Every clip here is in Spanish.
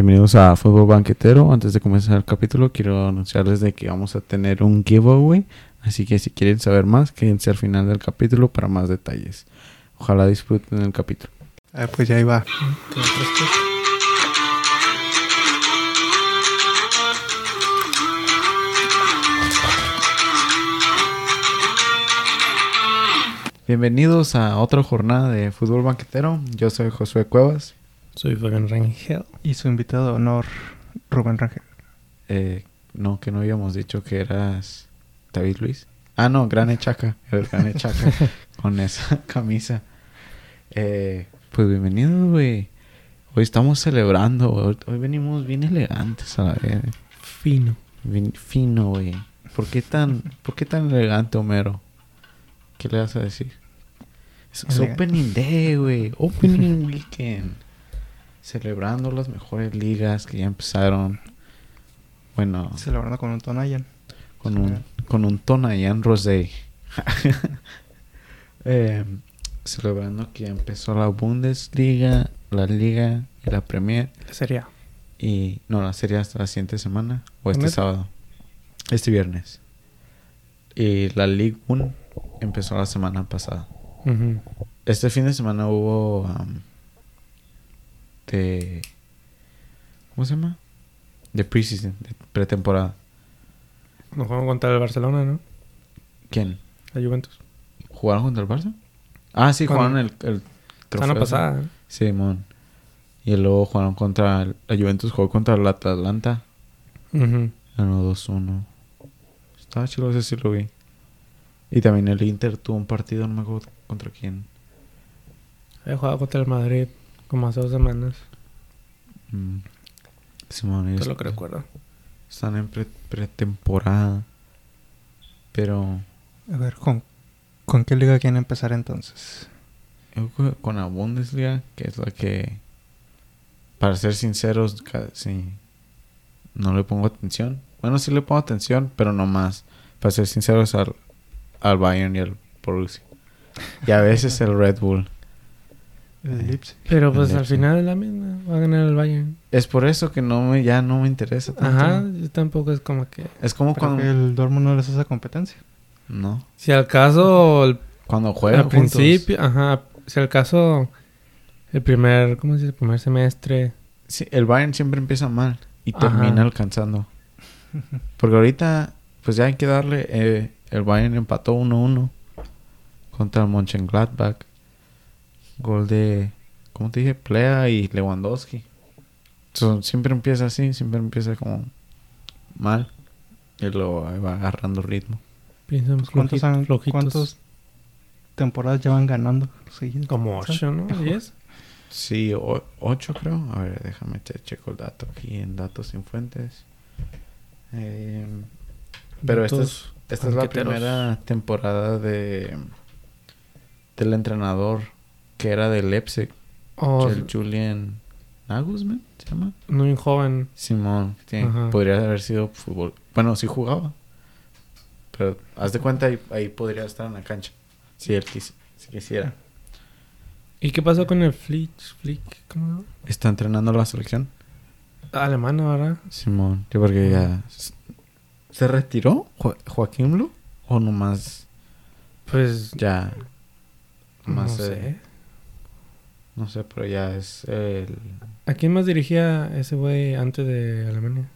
Bienvenidos a Fútbol Banquetero. Antes de comenzar el capítulo, quiero anunciarles de que vamos a tener un giveaway. Así que si quieren saber más, quédense al final del capítulo para más detalles. Ojalá disfruten el capítulo. Pues ya iba. Bienvenidos a otra jornada de Fútbol Banquetero. Yo soy Josué Cuevas. Soy Fabián Rangel. Y su invitado de honor, Rubén Rangel. Eh, no, que no habíamos dicho que eras David Luis. Ah, no, Gran Echaca. Eres Gran Echaca con esa camisa. Eh, pues bienvenido, güey. Hoy estamos celebrando. Hoy, hoy venimos bien elegantes a la vez. Fino. Bien fino, güey. ¿Por qué tan, ¿por qué tan elegante, Homero? ¿Qué le vas a decir? Es, es. Opening Day, güey. Opening Weekend. Celebrando las mejores ligas que ya empezaron. Bueno, Celebrando con un Tonayan. con un, con un Tonayan Rosé. Eh, celebrando que ya empezó la Bundesliga, la Liga y la Premier. La serie. Y no, la serie hasta la siguiente semana o este sábado. Este viernes. Y la League 1 empezó la semana pasada. Este fin de semana hubo am, de ¿cómo se llama? De preseason, de pretemporada. Nos jugaron contra el Barcelona, ¿no? ¿Quién? La Juventus. ¿Jugaron contra el Barça? Ah, sí, jugaron el, el Semana ese. pasada. ¿eh? Sí, mon. Y luego jugaron contra el- la Juventus jugó contra el Atalanta. Ujú. Ganó 2-1. Estaba chido ese sí lo vi. Y también el Inter tuvo un partido, no me acuerdo contra quién. Había jugado contra el Madrid como hace dos semanas. Mm. Simón, es lo que recuerdo. están en pre- pretemporada. Pero A ver, ¿con, ¿con qué liga quieren empezar entonces? con la Bundesliga, que es la que, para ser sinceros, casi no le pongo atención. Bueno, sí le pongo atención, pero no más. Para ser sinceros, al, al Bayern y al Borussia. Y a veces el Red Bull. El. Leipzig. Pero pues El al Leipzig. final es la misma. Va a ganar el Bayern. Es por eso que no me, ya no me interesa tanto. Ajá. Yo tampoco es como que... Es como Pero cuando... que el Dortmund no les hace competencia. No. Si al caso... el- Cuando juegan al juntos. principio... Ajá. Si al caso... El primer... ¿Cómo se dice? El primer semestre... Sí, el Bayern siempre empieza mal y Ajá. termina alcanzando. Porque ahorita, pues ya hay que darle. eh, el Bayern empató 1-1 contra el Mönchengladbach. Gol de, ¿cómo te dije? Plea y Lewandowski. So, siempre empieza así, siempre empieza como mal. Y luego va agarrando ritmo. Piensan Pues, ¿Cuántos, han-. ¿Cuántas temporadas llevan ganando seguidas? Como ¿Sabes? ocho, ¿no? ¿Diez? Sí, o- ocho creo. A ver, déjame te checo el dato aquí en datos sin fuentes. Eh, pero esta es, esta es la primera temporada de del entrenador que era de Leipzig, Oh, el Julian Nagelsmann, ¿se llama? muy joven. Simón, podría haber sido fútbol. Bueno, sí jugaba. Pero haz de cuenta ahí, ahí podría estar en la cancha. Si él quis- si quisiera. ¿Y qué pasó con el Flick? Flick ¿Cómo? Está entrenando la selección. Alemana, ¿verdad? Simón, yo porque ya... ¿Se retiró Jo- Joaquín Blue? ¿O nomás Pues ya... no Nomás, sé. No sé, pero ya es el... ¿A quién más dirigía ese güey antes de Alemania?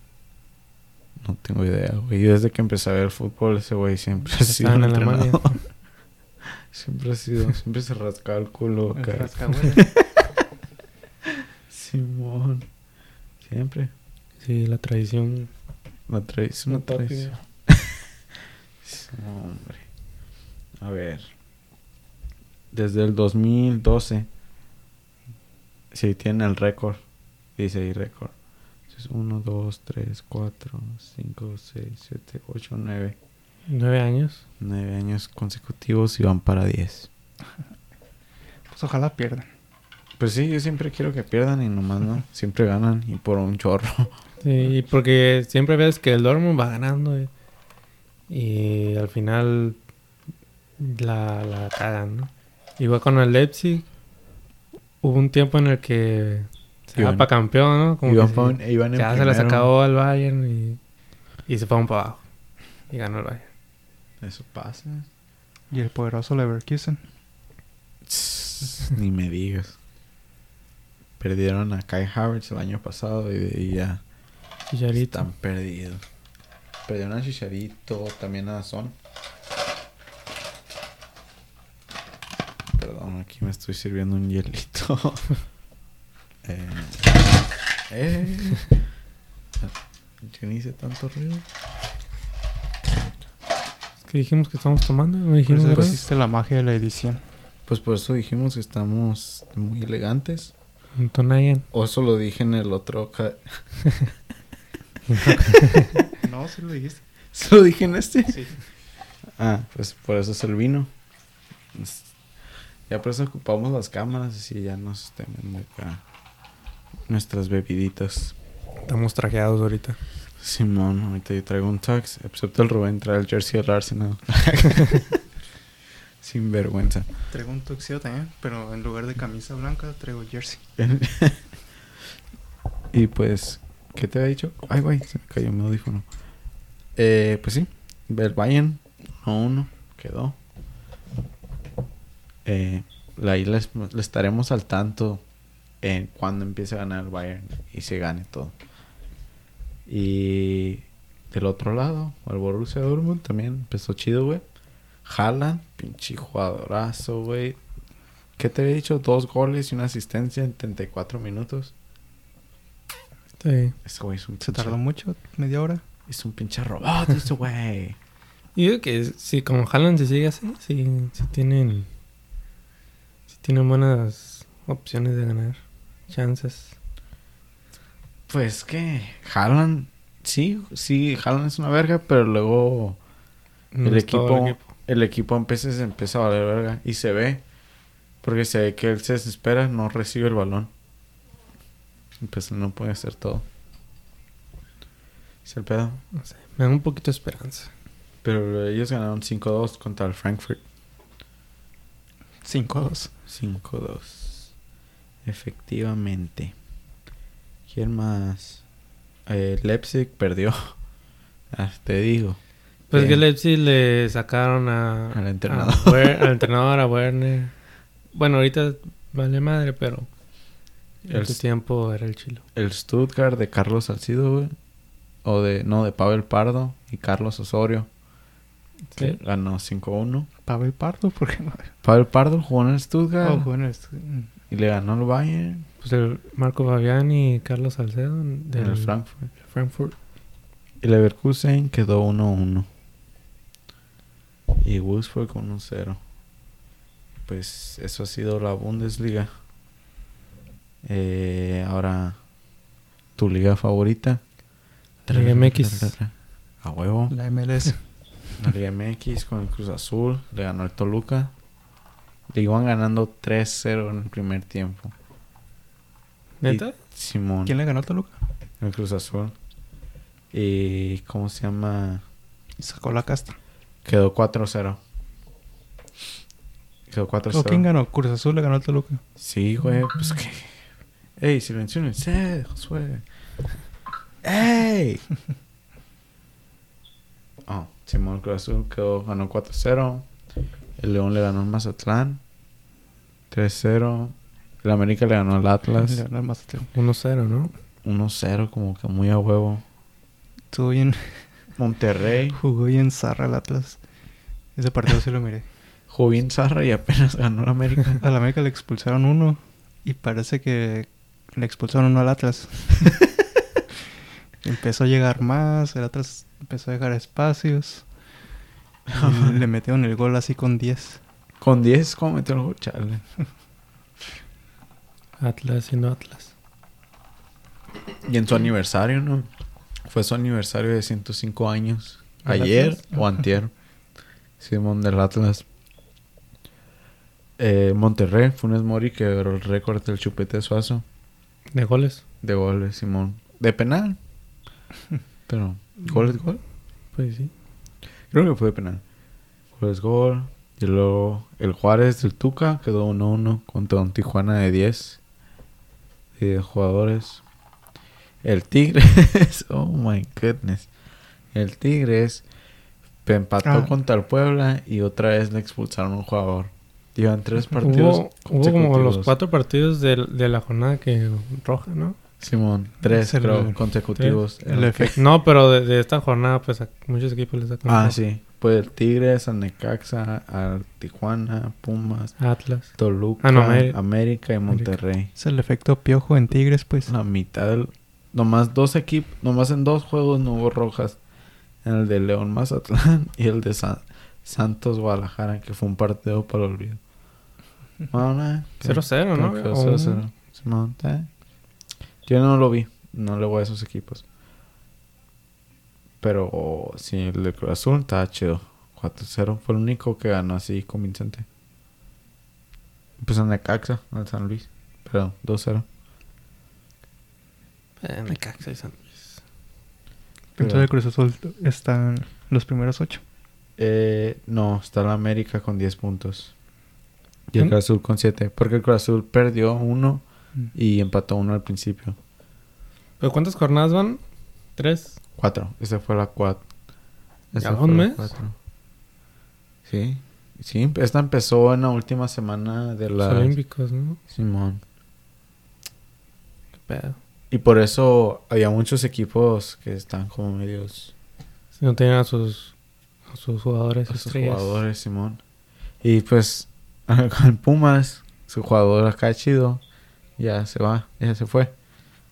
No tengo idea, güey. Yo desde que empecé a ver fútbol, ese güey siempre ha sido Estaba un en Alemania. siempre ha sido... Siempre se rascaba el culo El rascahuele. Simón. Siempre. Sí, la tradición. La traes una No toque. tradición. Sí, Hombre. A ver. Desde el 2012. Sí, tiene el récord. Dice ahí récord. 1, 2, 3, 4, 5, 6, 7, 8, 9. Nueve años. 9 años consecutivos y van para 10. Pues ojalá pierdan. Pues sí, yo siempre quiero que pierdan y nomás no. Siempre ganan y por un chorro. Sí, porque siempre ves que el Dortmund va ganando. eh, Y, al final la, la cagan, ¿no? Igual con el Leipzig. Hubo un tiempo en el que se va Iban- para campeón, ¿no? Como iban que pa- sí. iban en ya se les primero. acabó al Bayern y, y se fueron para abajo. Y ganó el Bayern. Eso pasa. Y el poderoso Leverkusen. Ni me digas. Perdieron a Kai Havertz el año pasado y, y ya Chicharito. están perdidos. Perdieron a Chicharito, también a Son. Perdón, aquí me estoy sirviendo un hielito. eh, eh. Yo ni hice tanto ruido. Es que dijimos que estamos tomando, no dijimos nada. existe la magia de la edición. Pues por eso dijimos que estamos muy elegantes. Un Tonayan. O eso lo dije en el otro. No, sí lo dijiste. ¿Se lo dije en este? Sí. Ah, pues por eso es el vino. Es- Ya por eso ocupamos las cámaras y así ya nos estén viendo acá nuestras bebiditas. Estamos trajeados ahorita. Simón, ahorita yo traigo un tux, excepto el Rubén trae el jersey del Arsenal. Sin vergüenza. Traigo un tuxedo también, pero en lugar de camisa blanca traigo jersey. y pues, ¿qué te había dicho? Ay, güey, se me cayó mi audífono. Eh, pues sí, el Bayern 1-1 quedó. Eh, ahí les, le estaremos al tanto en cuando empiece a ganar el Bayern y se gane todo. Y del otro lado, el Borussia Dortmund también empezó chido, güey. Haaland, pinche jugadorazo, güey. ¿Qué te había dicho? Dos goles y una asistencia en 34 minutos. Sí. Ese güey es un Se tardó mucho, media hora. Es un pinche robot ese güey. Y digo que si como Haaland se sigue así, sí, sí tienen... Tienen buenas opciones de ganar. Chances. Pues que Haaland, sí, sí, Haaland es una verga, pero luego No el, es todo equipo, el equipo empieza, a valer verga y se ve, porque se ve que él se desespera, no recibe el balón. Pues no puede hacer todo. Es el pedo. No sé, me da un poquito de esperanza. Pero ellos ganaron 5-2 contra el Frankfurt. 5-2. 5-2. Efectivamente. ¿Quién más? Eh, Leipzig perdió. Ah, te digo. Pues Bien. que Leipzig le sacaron a... Al entrenador. a Wer- al entrenador, a Werner. Bueno, ahorita vale madre, pero... En El- su tiempo era el chilo. El Stuttgart de Carlos Salcido, güey. O de, no, de Pavel Pardo y Carlos Osorio. que Sí. Ganó 5-1. Pavel Pardo, ¿por qué no? Pavel Pardo jugó en el Stuttgart Oh, bueno, esto- mm. y le ganó el Bayern Pues el Marco Fabián y Carlos Salcedo del en el Frankfurt. Frankfurt. Y Leverkusen quedó 1-1. Y Wolfsburg 1-0. Pues eso ha sido la Bundesliga. Eh, ahora, tu liga favorita. Liga MX. A huevo. La MLS. La Liga MX con el Cruz Azul. Le ganó el Toluca. Le iban ganando 3-0 en el primer tiempo. ¿Neta? Simón. ¿Quién le ganó a Toluca? El Cruz Azul. Y ¿cómo se llama? Sacó la casta. Quedó 4-0. Quedó 4-0. ¿O quién ganó? Cruz Azul le ganó a Toluca. Sí, güey, pues que. ¡Ey, silenciones! Josué! ¡Ey! Oh, Simón Cruz Azul quedó, ganó 4-0. El León le ganó al Mazatlán. 3-0. El América le ganó al Le Atlas. ganó al Mazatlán. 1-0, ¿no? 1-0, como que muy a huevo. Estuvo bien. Monterrey. Jugó bien zarra el Atlas. Ese partido sí lo miré. Jugó bien Zarra y apenas ganó el América. Al América le expulsaron uno. Y parece que le expulsaron uno al Atlas. empezó a llegar más. El Atlas empezó a dejar espacios. Y le metieron el gol así con 10. Con 10, ¿cómo metió el gol? Chale. Atlas siendo Atlas. Y en su aniversario, ¿no? Fue su aniversario de 105 años. ¿Del Ayer Atlas? o antier. Simón del Atlas. Eh, Monterrey, Funes Mori quebró el récord del chupete suazo ¿De goles? de goles, Simón. De penal. Pero, ¿gol es gol? Pues sí. Creo que fue de penal. Gol es gol. Y luego el Juárez del Tuca quedó 1-1 contra un Tijuana de 10. de jugadores. El Tigres, oh my goodness. El Tigres empató Ah. contra el Puebla y otra vez le expulsaron un jugador. Llevan tres partidos. Hubo, hubo como los cuatro partidos de, de la jornada que roja, ¿no? Simón, tres Es el- creo, consecutivos. El El- efecto. No, pero de, de esta jornada, pues a muchos equipos les sacan. Ah, sí. Pues el Tigres, al Necaxa, al Tijuana, Pumas, Atlas. Toluca, Ah, no, Ameri- América y Monterrey. Es el efecto piojo en Tigres, pues. La mitad del... Nomás dos equipos, nomás en dos juegos no hubo rojas. En el de León Mazatlán y el de Sa- Santos Guadalajara, que fue un partido para el olvido. Bueno, nada, que- 0-0, ¿no? creo que O- 0-0. Simón, ¿eh? Yo no lo vi, no le voy a esos equipos. Pero sí, el de Cruz Azul estaba chido. 4-0 fue el único que ganó así convincente. Pues en Necaxa, en San Luis. Pero 2-0. Eh, Necaxa y San Luis. Entonces el Cruz Azul está en los primeros ocho. Eh, no, está la América con 10 puntos. Y el ¿Mm? Cruz Azul con 7. Porque el Cruz Azul perdió uno. Y empató uno al principio. ¿Pero cuántas jornadas van? ¿Tres? 4. Esa fue la 4. ¿Ya un mes? Sí. Sí, esta empezó en la última semana de Los la... Olímpicos, ¿no? Simón. Qué pedo. Y por eso había muchos equipos que están como medios... Si no tenían a sus, a sus jugadores Esos estrellas. jugadores, Simón. Y pues, con Pumas, su jugador acá chido, ya se va, ya se fue.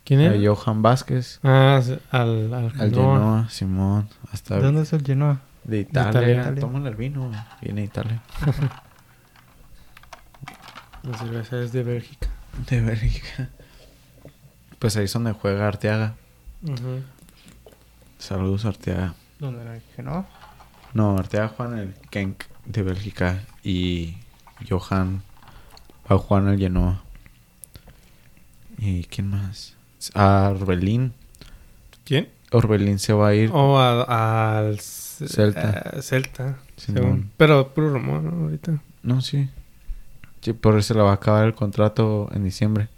¿Quién era? A Johan Vázquez, Ah, al, al, al Genoa. Genoa, Simón, hasta ¿De dónde es el Genoa? de Italia. Italia. Tómale el vino, viene de Italia. La cerveza es de Bélgica. De Bélgica. Pues ahí es donde juega Arteaga. Saludos Arteaga. ¿Dónde era el Genoa? No, Arteaga juega en el Genk de Bélgica y Johan va a jugar en el Genoa. ¿Y quién más? A Orbelín. ¿Quién? Orbelín se va a ir. O a- al Celta. Celta. Según. Pero puro rumor, ¿no? Ahorita. No, sí. Sí, por eso le va a acabar el contrato en diciembre.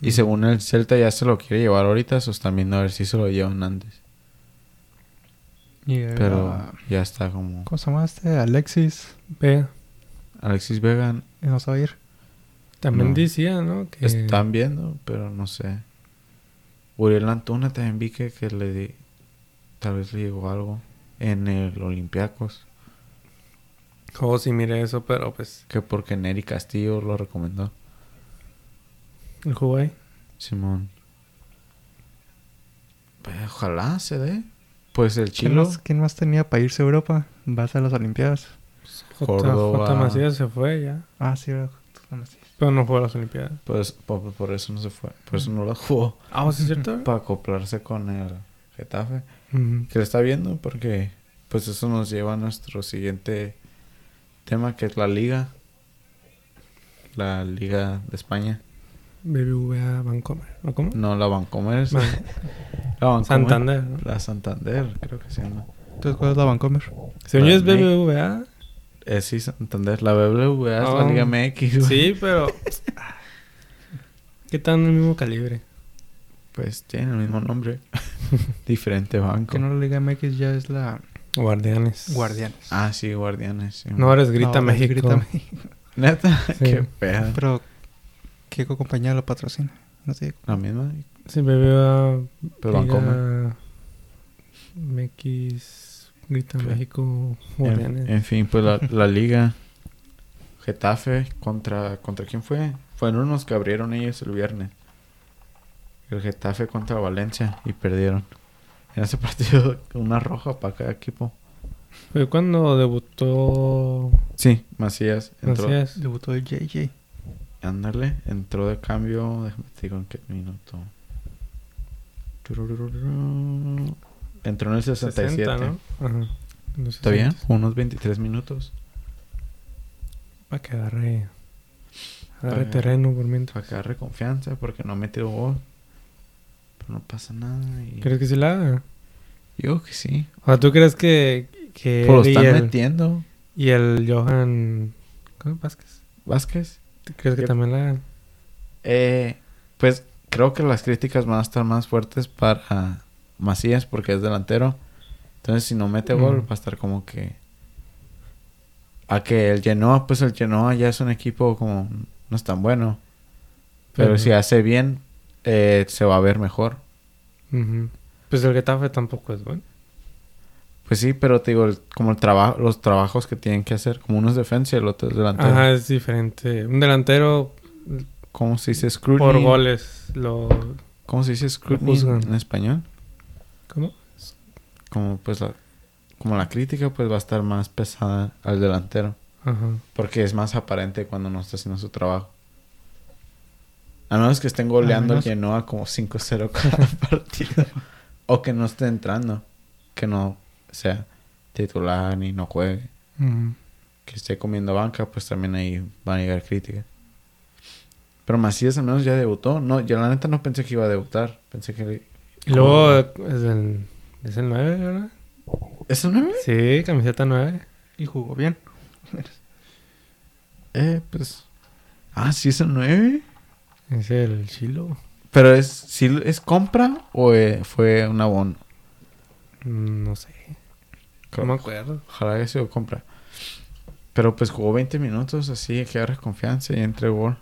Y según el Celta ya se lo quiere llevar ahorita, viendo a ver si se lo llevan antes. Y Pero ya está como... ¿Cómo se llama este? Alexis. Vea. Alexis Vega No se va a ir. También No. decía, ¿no? Que están viendo, pero no sé. Uriel Antuna también vi que, que le di... Tal vez le llegó algo en el Olympiacos. Oh, sí, mire eso, pero pues... Que porque Neri Castillo lo recomendó. El jugó ahí. Simón. Pues, ojalá se dé. Pues el ¿Quién chilo. más, quién más tenía para irse a Europa? Vas a las Olimpiadas. J, Córdoba. J. Macías se fue ya. Ah, sí, J. Macías. Pero no jugó a las Olimpiadas. Pues por, por eso no se fue. Por eso no lo jugó. Ah, ¿sí es cierto? Para acoplarse con el Getafe. Que le está viendo porque pues eso nos lleva a nuestro siguiente tema que es la liga. La liga de España. BBVA Bancomer. ¿No cómo? No, la Bancomer. es- Ban- la Bancomer. Santander. ¿no? La Santander, creo que se llama. Entonces, ¿cuál es la Vancomer? Según yo es La. BBVA. Eh, sí, Santander. La BBVA es la Oh. Liga MX. güey. Sí, pero... ¿Qué tan el mismo calibre? Pues tiene el mismo nombre. Diferente banco. Que no la Liga MX ya es la Guardianes. Guardianes. Ah, sí, Guardianes. sí. No, eres Grita Ahora es México. Grita México. Neta, Sí. qué pedo. Pero, ¿qué compañía lo patrocina? No sé. La misma. Sí, BBVA... Pero Bancomer. MX... Grita. México. En, en fin, pues la, la liga. Getafe contra... ¿Contra quién fue? Fueron unos que abrieron ellos el viernes. El Getafe contra Valencia y perdieron. En ese partido, una roja para cada equipo. Fue cuando debutó... Sí, Macías entró. Macías. Debutó el JJ. Ándale, entró de cambio. Déjame te digo en qué minuto. Entró en el 67. 60, ¿no? Ajá. En los ¿Está bien? 60. Unos 23 minutos. Para que agarre... Agarre Para- terreno por mientras. Para que agarre confianza porque no ha metido gol. Pero no pasa nada. Y... ¿Crees que sí la haga? Yo que sí. O sea, ¿tú crees que... que Pues lo están el, metiendo. y el Johan... ¿Cómo? Vázquez. Vázquez. ¿Tú crees que también la hagan? Eh, Pues creo que las críticas van a estar más fuertes para Macías porque es delantero. Entonces, si no mete gol, Mm. va a estar como que. A que el Genoa, pues el Genoa ya es un equipo como. No es tan bueno. Pero si hace bien, eh, se va a ver mejor. Pues el Getafe tampoco es bueno. Pues sí, pero te digo, el- como el trabajo, los trabajos que tienen que hacer, como uno es defensa y el otro es delantero. Ajá, es diferente. Un delantero ¿Cómo se dice scrutiny? por goles lo... ¿Cómo se dice scrutiny en español? ¿Cómo? Como pues la, como la crítica pues va a estar más pesada al delantero. Ajá. Porque es más aparente cuando no está haciendo su trabajo. A menos que estén goleando menos- Genoa como 5-0 cada partido. o que no esté entrando. Que no sea titular ni no juegue. Que esté comiendo banca, pues también ahí van a llegar críticas. Pero Macías al menos ya debutó. No, yo la neta no pensé que iba a debutar. Pensé que... Y luego es el, es el 9, ¿verdad? ¿Es el 9? Sí, camiseta 9. Y jugó bien. Eh, pues... Ah, sí es el 9. Es el Chilo. Pero es, ¿sí es compra o eh, fue un abono? Mm, No sé. No me acuerdo. Ojalá haya sido compra. Pero pues jugó 20 minutos así, que agarre confianza y entre gol.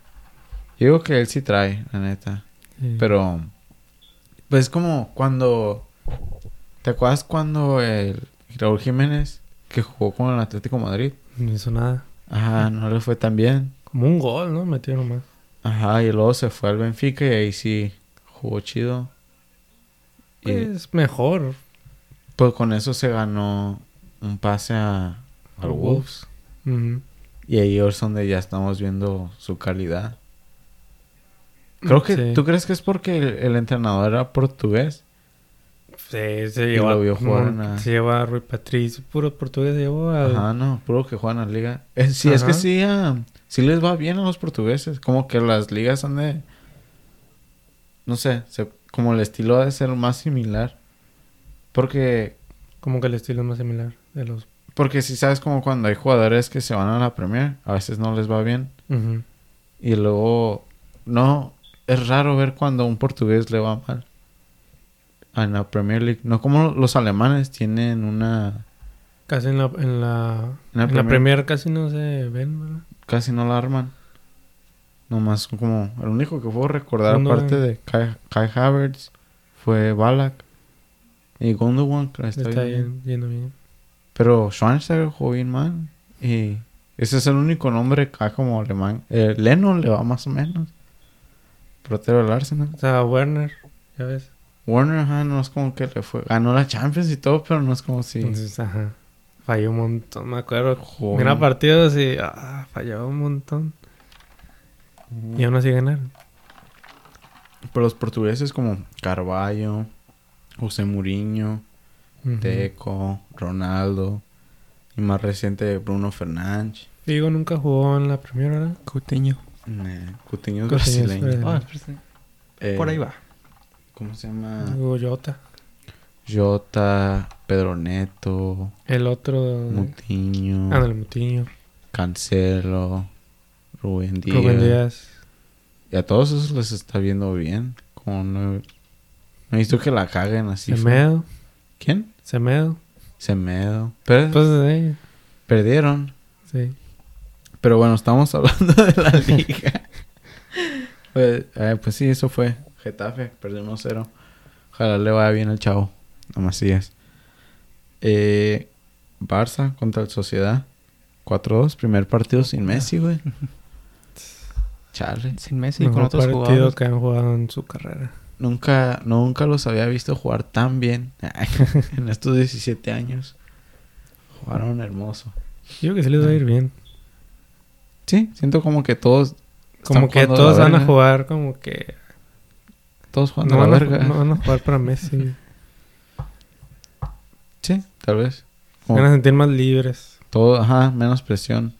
Yo digo que él sí trae, la neta. Sí. Pero, pues como cuando... ¿Te acuerdas cuando el Raúl Jiménez, que jugó con el Atlético de Madrid? No hizo nada. Ajá, no le fue tan bien. Como un gol, ¿no? Metió nomás. Ajá, y luego se fue al Benfica y ahí sí jugó chido. Y Es mejor. pues con eso se ganó un pase a, al Wolves. Y ahí es donde ya estamos viendo su calidad. Creo que... Sí. ¿Tú crees que es porque el, el entrenador era portugués? Sí, se Y llevó lo vio a, jugar no, en la- Se llevó a Rui Patricio, puro portugués, se llevó a... Ajá, no. Puro que juegan en la liga. Eh, sí, es que sí, ah, sí les va bien a los portugueses. Como que las ligas son de... No sé, se- como el estilo ha de ser más similar. Porque... Como que el estilo es más similar de los... Porque si sabes como cuando hay jugadores que se van a la Premier, a veces no les va bien. Y luego, no, es raro ver cuando a un portugués le va mal. En la Premier League. No como los alemanes tienen una... Casi en la... En la, En la en la Premier. Casi no se ven, ¿verdad? Casi no la arman. Nomás como... El único que puedo recordar aparte de Kai, Kai Havertz fue Balak. Y Le está, está bien. yen- yendo bien. Pero Schweinsteiger jugó bien mal. Y ese es el único nombre acá como alemán. Eh, Leno le va más o menos. Portero del Arsenal. O sea, Werner, ya ves. Warner, ajá, no es como que le fue. Ganó la Champions y todo, pero no es como si. Entonces, ajá. Falló un montón, me acuerdo. Jugó Mira partidos y... Ah, fallaba un montón. Y aún así ganaron. Pero los portugueses como Carvalho, José Mourinho, Ujú. Deco, Ronaldo. Y más reciente Bruno Fernández. Figo nunca jugó en la Premier, ¿verdad? Coutinho. Eh, es es brasileño. brasileño. Ah. Eh, Por ahí va. ¿Cómo se llama? Hugo Jota. Jota, Pedro Neto, El otro... Mutiño, Ah, del Mutiño. Cancelo, Rubén Díaz. Rubén Díaz. Y a todos esos les está viendo bien. Como no... No he visto que la caguen así. Semedo. ¿Quién? Semedo. Semedo. Pero Pues eh, perdieron. sí. Pero bueno, estamos hablando de la liga. pues, eh, pues sí, eso fue. Getafe, perdió 1-0. Ojalá le vaya bien al chavo. A Macías. Eh, Barça contra el Sociedad. 4-2. Primer partido sin Messi, güey. Chale. Sin Messi, Mejor con otros partido jugadores. que han jugado en su carrera. Nunca, nunca los había visto jugar tan bien en estos 17 años. Jugaron hermoso. Yo creo que sí les va a ir bien. Sí, siento como que todos. Como que todos van a jugar como que... Todos jugando No la van, a, verga. no van a jugar para Messi. Sí, tal vez. Van a sentir más libres. todo, ajá, menos presión.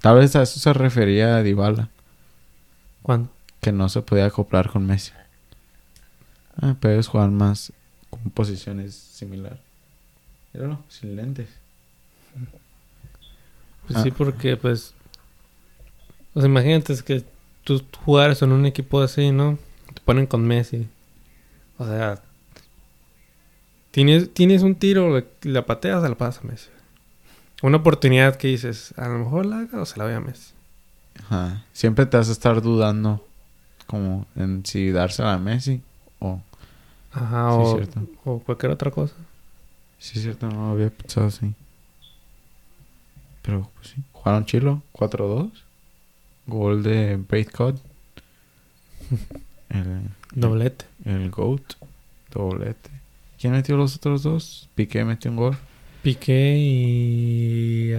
Tal vez a eso se refería a Dybala, ¿Cuándo? que no se podía acoplar con Messi. Ah, pero ellos juegan más con posiciones similares. Míralo, sin lentes. Pues Ah. sí, porque pues... O sea, imagínate es que tú jugaras en un equipo así, ¿no? te ponen con Messi. O sea, tienes, tienes un tiro, le- la pateas, se la pasas a Messi. Una oportunidad que dices, a lo mejor la haga o se la voy a Messi. Ajá. Siempre te vas a estar dudando como en si dársela a Messi o... Ajá, Sí, o, cierto. o cualquier otra cosa. Sí, es cierto, no había pensado así. Pero, pues sí. Jugaron chilo, 4-2. Gol de Braithcott. El, Doblete. el GOAT. Doblete. ¿Quién metió los otros dos? Piqué metió un gol. Piqué y... ah,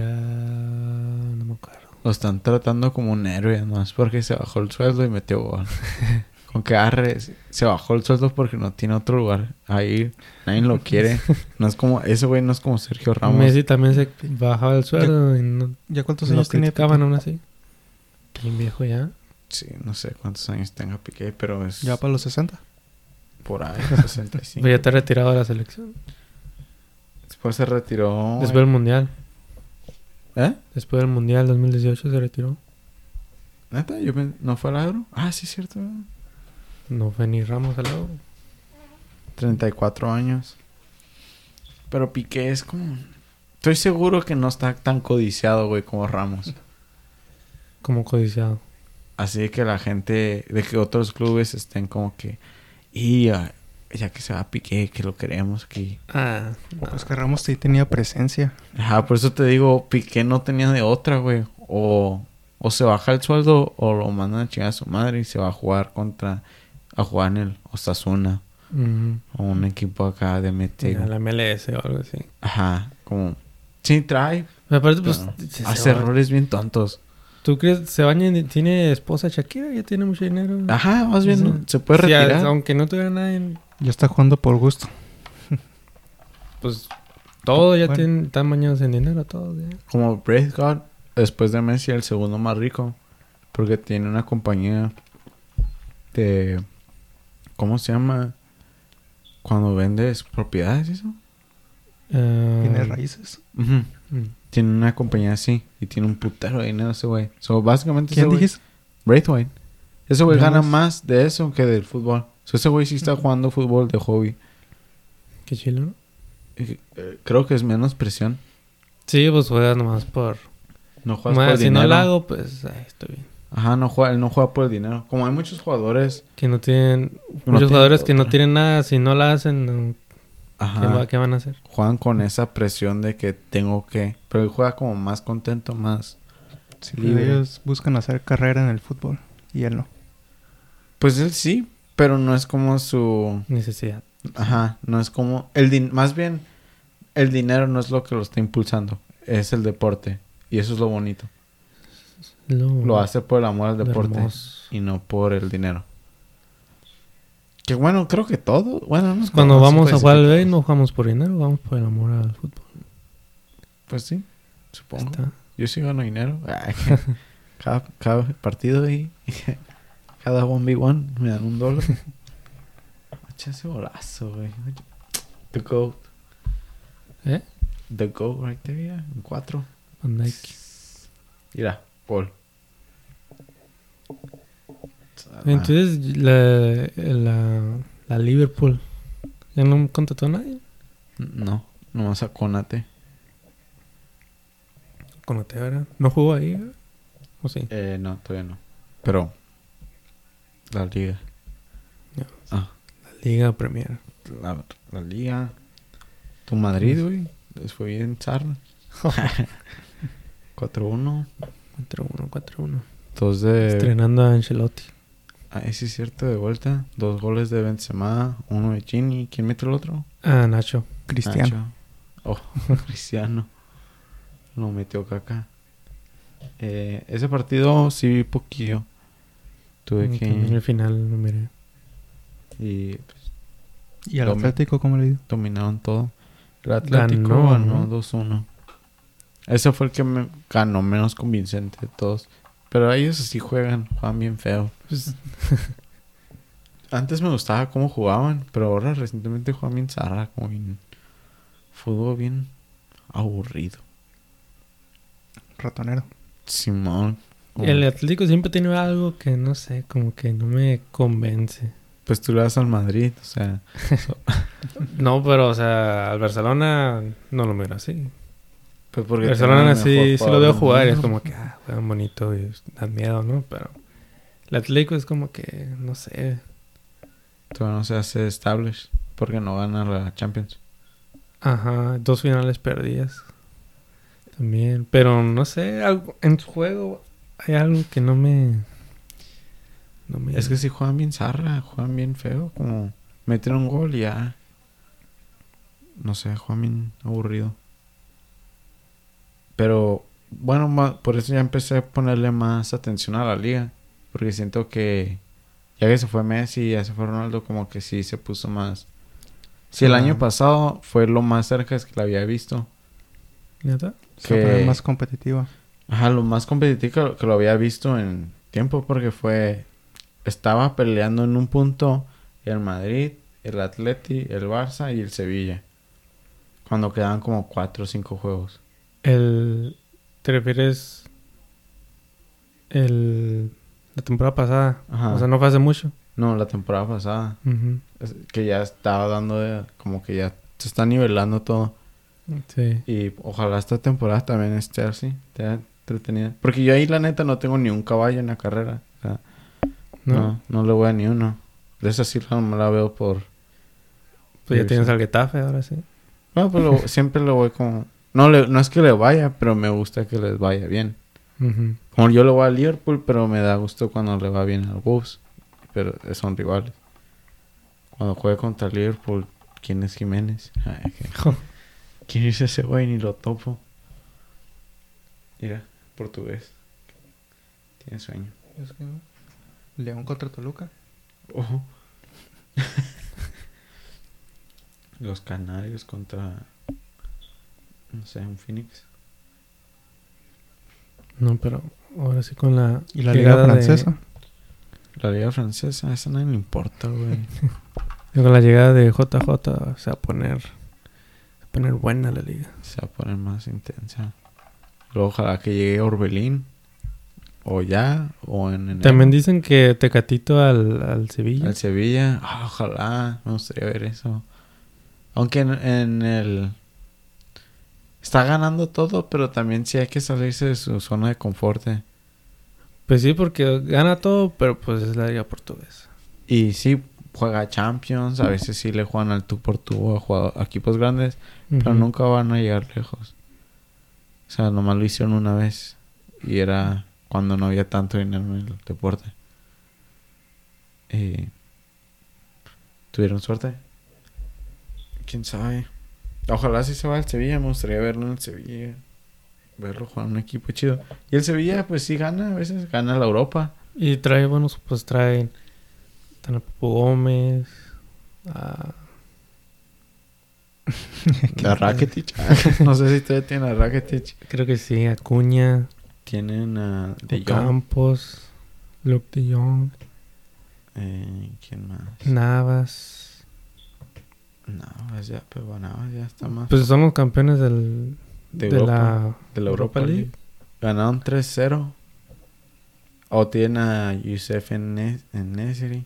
no me acuerdo. Lo están tratando como un héroe, no es porque se bajó el sueldo y metió gol. Con que arre, se bajó el sueldo porque no tiene otro lugar a ir. Nadie lo quiere. No es como, ese güey no es como Sergio Ramos. Messi también se bajaba el sueldo y no ¿Ya cuántos años tiene? aún así. Bien viejo ya. Sí, no sé cuántos años tenga Piqué, pero es Ya para los 60. por ahí, 65. Pues ya está retirado de la selección. Después se retiró. Después del Mundial. ¿Eh? Después del Mundial 2018 se retiró. ¿Neta? Yo ¿No fue al agro? Ah, sí, es cierto. No fue ni Ramos al lado. 34 años. Pero Piqué es como... Estoy seguro que no está tan codiciado, güey, como Ramos. Como codiciado. Así de que la gente, de que otros clubes estén como que, y ah, ya que se va Piqué, que lo queremos aquí. Ah. Pues que Ramos sí tenía presencia. Ajá, por eso te digo, Piqué no tenía de otra, güey. O, o se baja el sueldo o lo mandan a chingar a su madre y se va a jugar contra, a jugar en el Osasuna o un equipo acá de Mete. Ya, la MLS o algo así. Ajá, como, sí trae, Pero aparte, pues, hace errores bien tontos. ¿Tú crees? Se baña, y tiene esposa Shakira, ya tiene mucho dinero. Ajá, más bien, se puede a- retirar. aunque no tuviera nada en... Ya está jugando por gusto. Pues todo ya Bueno. tienen, están bañados en dinero, todos ya. como Braithwaite, después de Messi, el segundo más rico. Porque tiene una compañía de... ¿Cómo se llama? Cuando vendes propiedades, ¿eso? Ah, Tiene raíces. Mm. Tiene una compañía así. Y tiene un putero de dinero ese güey. So, básicamente ¿Quién dijiste? Braithwaite. Ese güey gana más. más de eso que del fútbol. So, ese güey sí está jugando fútbol de hobby. Qué chilo, eh, Creo que es menos presión. Sí, pues juegas nomás por... No juegas por si dinero. no lo hago, pues ahí estoy bien. Ajá, no juega, él no juega por el dinero. Como hay muchos jugadores... Que no tienen... no muchos tienen jugadores que no tienen nada, si no la hacen, ¿qué, Ajá. va- qué van a hacer? juegan con esa presión de que tengo que. Pero él juega como más contento, más. Sí, Libre. ellos buscan hacer carrera en el fútbol. Y él no. Pues él sí, pero no es como su. Necesidad. Ajá, no es como. el din- Más bien, el dinero no es lo que lo está impulsando, es el deporte. Y eso es lo bonito. Lo, Lo hace por el amor al deporte hermoso. y no por el dinero. Que bueno, creo que todo. Bueno, no Cuando vamos a jugar al B no jugamos por dinero, vamos por el amor al fútbol. Pues sí, supongo. Está. Yo sí gano dinero. Cada, cada partido y cada 1v1 me dan un dólar. Ese golazo, güey. The GOAT. ¿Eh? The GOAT right there, yeah. En cuatro. Dijk. Mira, gol. Entonces, la, la, la Liverpool ya no contrató a nadie. No, nomás a Conate. Con la ¿verdad? ¿No jugó ahí? ¿O sí? Eh, no, todavía no. Pero, la liga. Ya. Ah, La Liga Premier. la, la liga. Tu Madrid, güey. Les fue bien zarra. 4-1. 4-1, 4-1. Dos de... Estrenando a Ancelotti. Ah, sí es cierto, de vuelta. Dos goles de Benzema, uno de Gini. ¿Quién mete el otro? Ah, Nacho. Cristiano. Nacho. Oh, Cristiano. Lo metió Kaká. Eh, ese partido sí vi poquillo. Tuve que... el final lo miré. Y pues, ¿Y al. Atlético cómo le dio? dominaron todo. El Atlético Ganó, ganó, ¿no? 2-1. Ese fue el que me ganó menos convincente de todos. Pero ellos sí juegan, juegan bien feo. Pues, Antes me gustaba cómo jugaban, pero ahora recientemente juegan bien zarra, como bien... Fútbol bien aburrido. Ratonero. Simón. como- el Atlético siempre tiene algo que no sé, como que no me convence. Pues tú le das al Madrid, o sea. No, pero, o sea, al Barcelona no lo miro así. Pues porque Barcelona sí, sí lo veo jugar y es como que, ah, juegan bonito y dan miedo, ¿no? Pero el Atlético es como que, no sé. Todavía no se hace established porque no gana la Champions. Ajá, dos finales perdidas. También, pero no sé, algo, en su juego hay algo que no me... No me... Es que si juegan bien zarra, juegan bien feo, como meten un gol y ya. No sé, juegan bien aburrido. Pero bueno, por eso ya empecé a ponerle más atención a la liga. Porque siento que ya que se fue Messi y ya se fue Ronaldo, como que sí se puso más. Si el Ah. año pasado fue lo más cerca que la había visto. ¿Neta? Que- más competitiva. Ajá, lo más competitivo que, que lo había visto en tiempo porque fue... Estaba peleando en un punto el Madrid, el Atleti, el Barça y el Sevilla. Cuando quedaban como cuatro o cinco juegos. El... ¿Te refieres... El... La temporada pasada? Ajá. O sea, no fue hace mucho. No, la temporada pasada. Es- Que ya estaba dando de- como que ya se está nivelando todo. Sí. Y ojalá esta temporada también esté así. Esté entretenida. Porque yo ahí la neta no tengo ni un caballo en la carrera. O sea, ¿No? no, no, le voy a ni uno. De esa sí no me la veo por... Pues ya tienes al Getafe ahora sí. No, pero siempre le voy como... No, le- no es que le vaya, pero me gusta que les vaya bien. Ujú. Como yo le voy a Liverpool, pero me da gusto cuando le va bien al Wolves. Pero son rivales. Cuando juegue contra Liverpool, ¿quién es Jiménez? Ay, ¿qué- ¿Quién es ese güey? Ni lo topo. Mira, portugués. Tiene sueño. Es que- León contra Toluca. Ojo. Los Canarios contra... No sé, un Phoenix. No, pero ahora sí con la... Y la Liga de- Francesa. La liga francesa, esa a nadie le importa, güey. con la llegada de JJ se va a poner... Se va a poner buena la liga. Se va a poner más intensa. Luego ojalá que llegue Orbelín. O ya, o en enero. También dicen que Tecatito al, al Sevilla. Al Sevilla. Ah, ojalá. Me gustaría ver eso. Aunque en, en el... Está ganando todo, pero también sí hay que salirse de su zona de confort. eh. Pues sí, porque gana todo, pero pues es la liga portuguesa. Y sí, juega Champions. A veces sí le juegan al tú por tú a, equipos grandes. Pero nunca van a llegar lejos. O sea, nomás lo hicieron una vez. Y era cuando no había tanto dinero en el deporte. Y tuvieron suerte. Quién sabe. Ojalá sí se va al Sevilla. Me gustaría verlo en el Sevilla. Verlo jugar en un equipo chido. Y el Sevilla, pues sí gana. A veces gana la Europa. Y trae, bueno, pues traen... Están a Papu Gómez. A... A Rakitic. no sé si todavía tienen a Rakitic. Creo que sí, Acuña. Tienen a De Jong. Campos. Luke de Jong. Eh, ¿Quién más? Navas. Navas ya, pero Navas ya está más. Pues son los campeones del... De De, Europa, la... de la Europa League. Ganaron 3-0. O tienen a Youssef en, en Nesiri.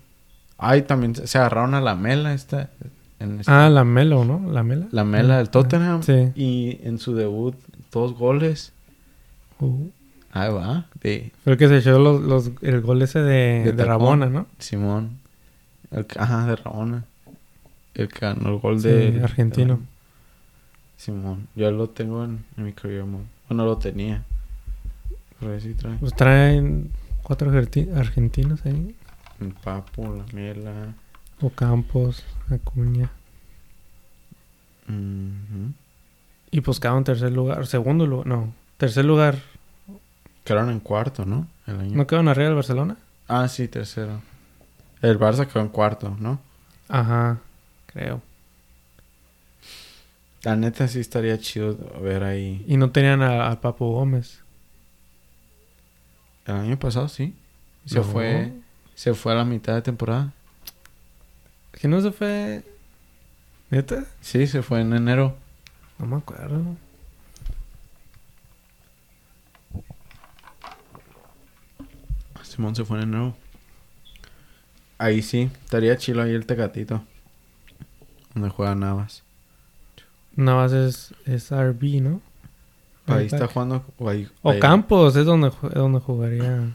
Ay, también se agarraron a la Mela esta. En esta- Ah, la Melo, ¿no? La Mela. la Mela del Tottenham. Sí. Y en su debut, dos goles. Uh, Ahí va. De el que se echó los, los- el gol ese de, De de. Rabona, ¿no? Simón. El ajá, de Rabona. El que ganó el gol Sí, de... argentino. Simón. Yo lo tengo en, en mi career mode. Bueno, lo tenía. Pero ahí sí trae. Pues traen cuatro argenti- argentinos ahí. El Papo, la Miela. Ocampos, Acuña. Y pues quedaron en tercer lugar. Segundo lugar, no. Tercer lugar. Quedaron en cuarto, ¿no? El año. ¿No quedaron arriba del Barcelona? Ah, sí, tercero. El Barça quedó en cuarto, ¿no? Ajá, creo. La neta sí estaría chido ver ahí. Y no tenían a- al Papu Gómez. El año pasado sí. Se No. fue. Se fue a la mitad de temporada. ¿Que no se fue? ¿Neta? Sí, se fue en enero. No me acuerdo. Simón se fue en enero. Ahí sí, estaría chilo ahí el Tecatito. Donde juega Navas. Navas es, es RB, ¿no? Ahí está jugando. O, ahí- O ahí- Campos es donde, es donde jugaría.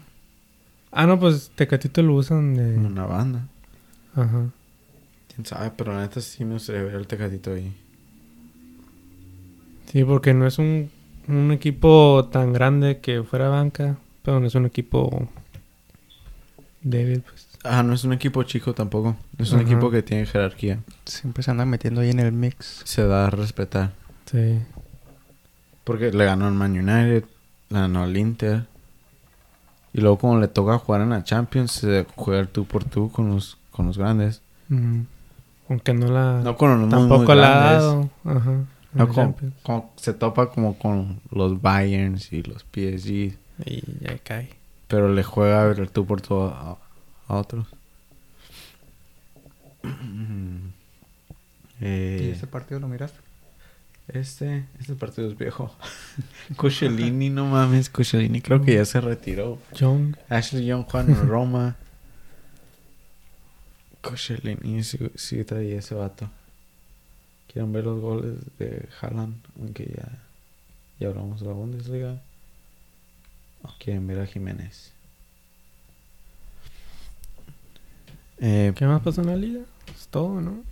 Ah, no, pues Tecatito lo usan de. Una banda. Ajá. Quién sabe, pero la neta sí me gustaría ver el Tecatito ahí. Sí, porque no es un, un equipo tan grande que fuera banca, pero no es un equipo débil, pues. Ah, no es un equipo chico tampoco. Es un Ajá. equipo que tiene jerarquía. Siempre se andan metiendo ahí en el mix. Se da a respetar. Sí. Porque le ganó al Man United, le ganó al Inter. Y luego como le toca jugar en la Champions, se juega el tú por tú con los, con los grandes. Aunque no la... No con los tampoco muy la ha grandes. dado. Ajá. No, como se topa como con los Bayerns y los PSG. Y ya cae. Pero le juega el tú por tú a, otros. ¿Y Eh, ese partido lo miraste? este, este partido es viejo. Cosciolini, no mames, Cosciolini creo que ya se retiró. Young. Ashley Young Juan en Roma. Sí, sí traía ese vato. ¿Quieren ver los goles de Haaland? Aunque ya, ya hablamos de la Bundesliga. ¿O quieren ver a Jiménez? Eh, ¿Qué más pasó en la liga? Es todo, ¿no?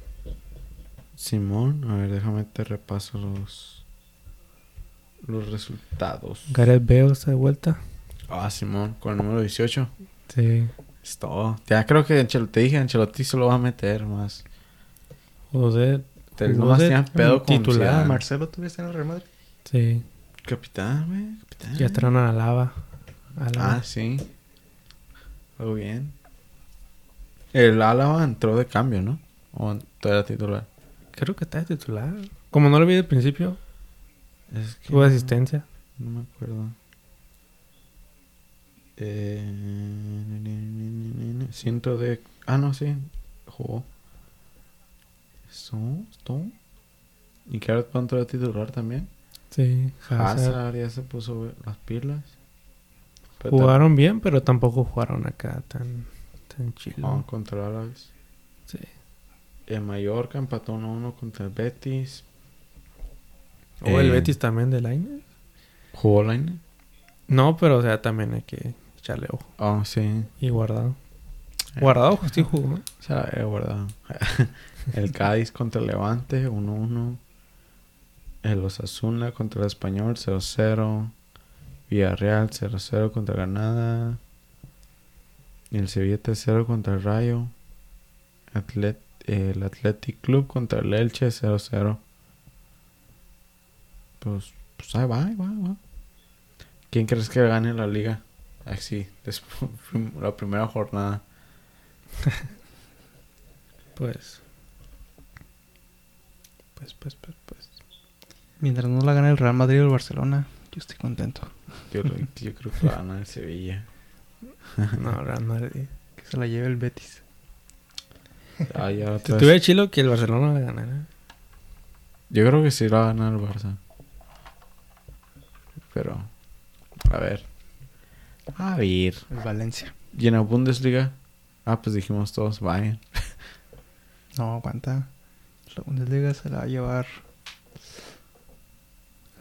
Simón, a ver, déjame te repaso los los resultados. Gareth Bale está de vuelta. Ah, Simón, con el número 18. Sí. Es todo. Ya creo que Ancelotti, te dije, Ancelotti se lo va a meter más. José. Te nomás tiene pedo con titular. Marcelo, ¿tú viste en el Real Madrid? Sí. Capitán, güey. Capitán. Ya traen a Lava. Ah, sí. Muy bien. El Álava entró de cambio, ¿no? O todavía titular. Creo que está de titular. Como no lo vi de principio, Es que tuvo no- asistencia. No me acuerdo. Eh, ciento de... Ah, no, sí. Jugó. Esto. ¿Y ahora cuánto era titular también? Sí. Hazard. Hazard ya se puso las pilas. Pero Jugaron bien, pero tampoco jugaron acá tan, tam- chilo. ah, contra Árabes. Sí. El Mallorca empató 1-1 contra el Betis. O el Eh, Betis también de Line. ¿Jugó Line? No, pero o sea, también hay que echarle ojo. Ah, sí. Y guardado. Eh, Guardado sí jugó. ¿no? Se la había guardado. el Cádiz contra el Levante, 1-1. El Osasuna contra el Español, 0-0. Villarreal, 0-0 contra Granada. El Sevilla 3-0 contra el Rayo. Atlet el Athletic Club contra el Elche, 0-0. Pues, pues ahí va, ahí va, ahí va. ¿Quién crees que gane la liga? Así, después, la primera jornada. Pues. Pues, pues, pues, pues. Mientras no la gane el Real Madrid o el Barcelona, yo estoy contento. Yo, yo creo que va a ganar el Sevilla. No, Real Madrid. Que se la lleve el Betis. Ah, Si vez- tuviera chilo que el Barcelona le ganara. Yo creo que sí lo va a ganar el Barça. Pero, a ver. A ver. El Valencia. ¿Y en la Bundesliga? Ah, pues dijimos todos, Bayern. No, aguanta. La Bundesliga se la va a llevar.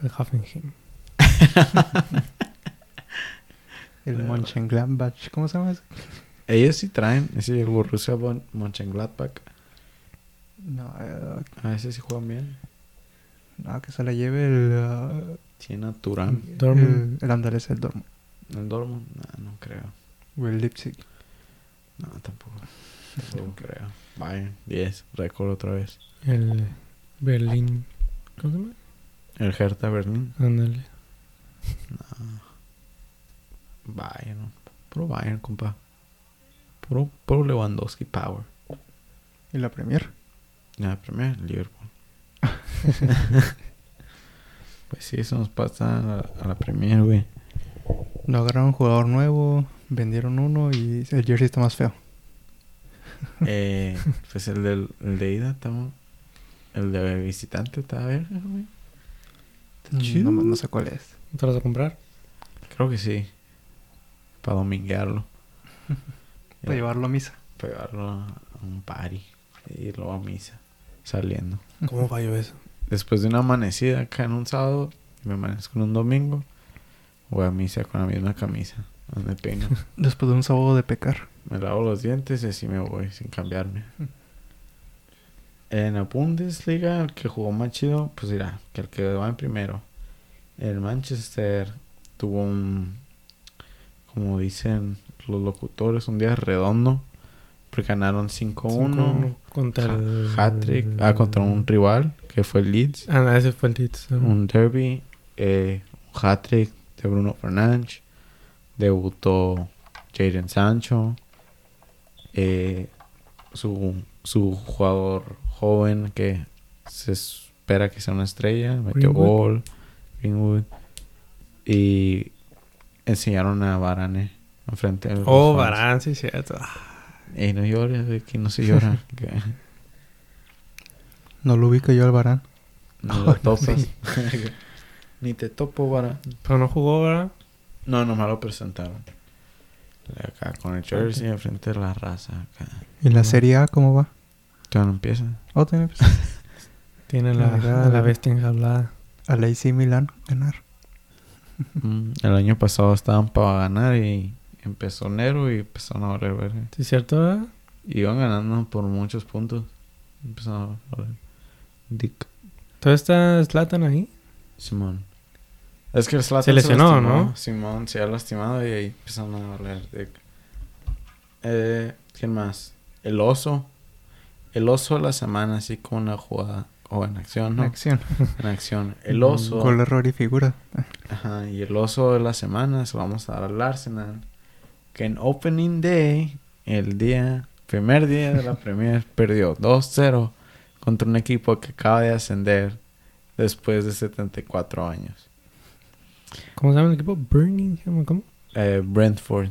El Hoffenheim. El Mönchengladbach. ¿Cómo se llama ese? Ellos sí traen, ese el Borussia Bon- Mönchengladbach. No, eh, A veces sí juegan bien. no, que se la lleve el. ah, Tiene a Turán. El, el andalés, el Dortmund. ¿El Dortmund? No, no creo. O el Leipzig. No, tampoco. Tampoco creo. Bayern, 10. Récord otra vez. El Berlín. ¿Cómo se llama? El Hertha Berlín. Ándale. Bayern. Puro Bayern, compa. Puro, puro Lewandowski Power. Y la Premier. Ya, primero Liverpool. pues sí, eso nos pasa a la, a la Premier, güey. No agarraron un jugador nuevo. Vendieron uno y el jersey está más feo. Eh, pues el, del, el de ida, estamos. El de visitante está verga, güey. Está chido. No, no sé cuál es. ¿Te lo vas a comprar? Creo que sí. Para dominguearlo. Para llevarlo a misa. pegarlo a un party y luego a misa, saliendo. ¿Cómo falló eso? Después de una amanecida acá en un sábado, me amanezco en un domingo, voy a misa con la misma camisa, donde tengo. Después de un sábado de pecar. Me lavo los dientes y así me voy, sin cambiarme. En la Bundesliga, el que jugó más chido, pues dirá, que el que va en primero. El Manchester tuvo un, como dicen los locutores, un día redondo. Porque ganaron 5-1. Cinco Contra el... Hat-trick. Ah, contra un rival, que fue el Leeds. Ah, no, ese fue el Leeds. ¿no? Un derby. Eh, un hat-trick de Bruno Fernández. Debutó Jadon Sancho. Eh, su, su jugador joven que se espera que sea una estrella. Metió Greenwood. gol. Greenwood. Y enseñaron a Varane enfrente los Oh. Varane, sí, cierto. Ah, Ey, no llores, que no se llora. que No lo ubico yo al Barán. no lo topas. Ni te topo, Varane. Pero no jugó, ¿verdad? No, nomás lo presentaron. Acá con el jersey enfrente de la raza. Acá. ¿Y la No. Serie A cómo va? Todavía no empieza. Oh, tiene pues, Tiene la, Ah, la bestia enjaulada. al AC Milan ganar. Mm, el año pasado estaban para ganar y empezó enero y empezaron a valer verga. ¿Sí es cierto? Iban ganando por muchos puntos. Empezaron a valer. Dick. ¿Todavía está Zlatan ahí? Simón. Es que el Zlatan Se lesionó, lastimó. ¿no? Simón se ha lastimado y ahí empezaron a valer. Dick. Eh, ¿Quién más? El oso. El oso de la semana, así como una jugada. O en acción, ¿no? Acción. En acción. El oso. Gol, error y figura. Ajá, y el oso de la semana se lo vamos a dar al Arsenal. Que en Opening Day, el día, primer día de la Premier, perdió 2-0 contra un equipo que acaba de ascender después de 74 años. ¿Cómo se llama el equipo? Birmingham, ¿cómo? Eh, Brentford.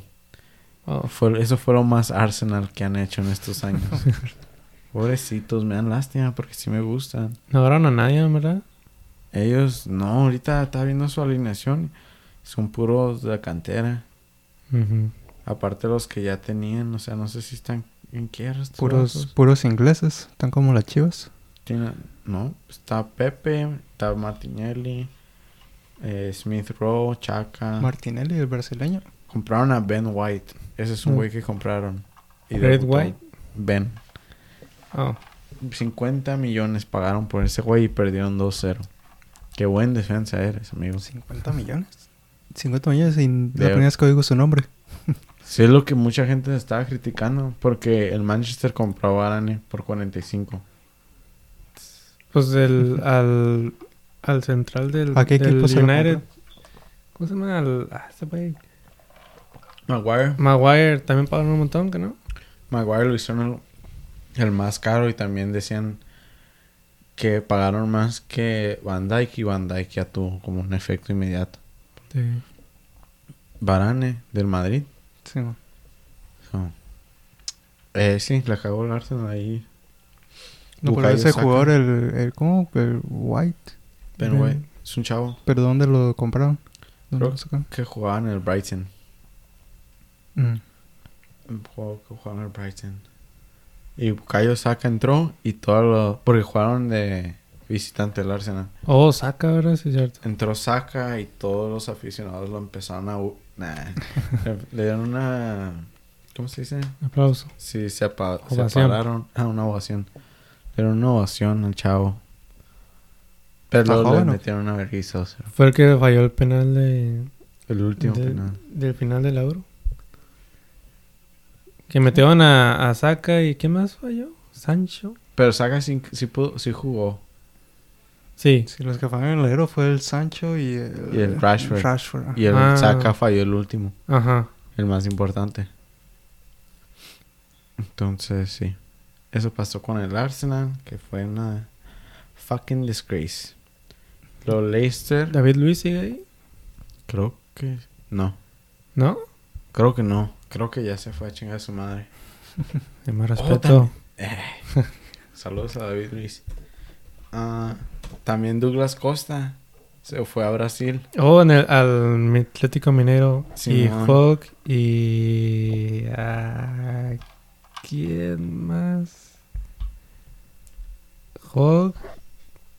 Oh, Fue, eso fue lo más Arsenal que han hecho en estos años. Pobrecitos, me dan lástima porque sí me gustan. no agarraron a nadie, ¿verdad? Ellos, no, ahorita está viendo su alineación. Son puros de la cantera. Ujú. Aparte los que ya tenían, o sea, no sé si están en quiebra. estos Puros, puros ingleses. Están como las chivas. No, está Pepe, está Martinelli, eh, Smith Rowe, Chaka. Martinelli, el brasileño. compraron a Ben White. Ese es un Mm. güey que compraron. Red debutó. White. Ben. Oh, 50 millones pagaron por ese güey y perdieron 2-0. Qué buen defensa eres, amigo. 50 millones. 50 millones y la De- primera vez que oigo su nombre. Sí, es lo que mucha gente estaba criticando. Porque el Manchester compró a Varane por 45. pues el, al, al central del, ¿A qué del equipo se United. ¿Cómo se llama? Al, ah, este güey. Maguire. Maguire también pagaron un montón, ¿que no? Maguire lo hicieron el, el más caro y también decían que pagaron más que Van Dijk y Van Dijk ya tuvo como un efecto inmediato. Sí. Varane del Madrid. Sí. So, eh, sí, la cagó el Arsenal ahí. No, pero ese jugador, el, el ¿cómo? El White. Ben- güey, es un chavo ¿Pero dónde lo compraron? ¿Dónde Creo- lo sacaron? que jugaba en el Brighton. Mm. Un jugador que jugaba en el Brighton. Y Bukayo Saka entró y todo lo... Porque jugaron de visitante el Arsenal. Oh, saca, ¿verdad? Sí, cierto. Entró Saka y todos los aficionados lo empezaron a... Nah. le, le dieron una... ¿Cómo se dice? Aplauso. Sí, se, apa- se pararon. Ah, una ovación. Le dieron una ovación al chavo. Pero ¿Está luego le metieron una vergüenza. o sea, Fue el que falló el penal de, el último de- penal. del final del Euro. Que metieron a, a Saka y ¿qué más falló? Sancho. Pero Saka sí, sí, pudo- sí jugó. Sí. Sí, los que fallaron el héroe fue el Sancho y el, Y el Rashford. Rashford. Y el Ah. Saka falló el último. Ajá. El más importante. Entonces, sí. Eso pasó con el Arsenal, que fue una fucking disgrace. Lo Leicester, David Luis sigue ahí. creo que no. ¿No? Creo que no. Creo que ya se fue a chingar a su madre. De más Oh, respeto. Eh, Saludos a David Luis. Ah, también Douglas Costa se fue a Brasil. Oh, en el, al Atlético Minero. y Simón. Hawk y... ah, ¿Quién más? Hog.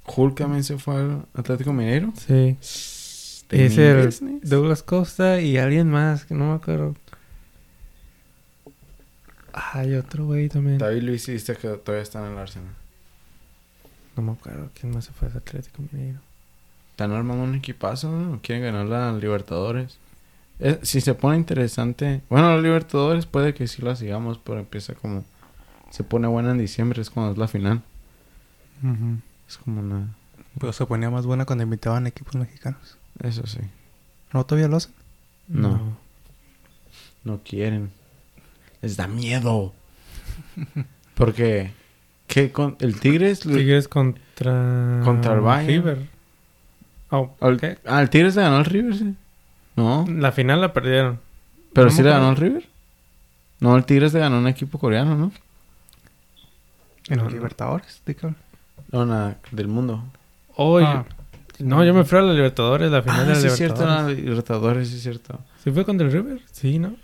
Hulk también se fue al Atlético Mineiro. Sí. Es el. Douglas Costa y alguien más, que no me acuerdo. Hay otro güey también. David Luis dice que todavía está en el Arsenal. No me acuerdo quién más se fue a Atlético Mineiro. Están armando un equipazo, ¿no? Quieren ganar la Libertadores. Eh, si se pone interesante... Bueno, la Libertadores puede que sí la sigamos, pero empieza como... Se pone buena en diciembre, es cuando es la final. Es como una... Pero se ponía más buena cuando invitaban equipos mexicanos. Eso sí. ¿No todavía lo hacen? No. No quieren. Les da miedo. Porque... ¿Qué? Con, el Tigres... Tigres contra... Contra el Bayern. River. Oh, al- ¿qué? Ah, el Tigres le ganó al River, sí. No. La final la perdieron. Pero sí le ganó al acuerdo. River. No, el Tigres le ganó un equipo coreano, ¿no? En No, los no. Libertadores, ¿de? No, nada, del mundo. Oh, Ah. No, yo me fui a la Libertadores, la final Ah, de la sí es cierto, Libertadores. la Libertadores, sí es cierto. ¿Sí fue contra el River? Sí, ¿no?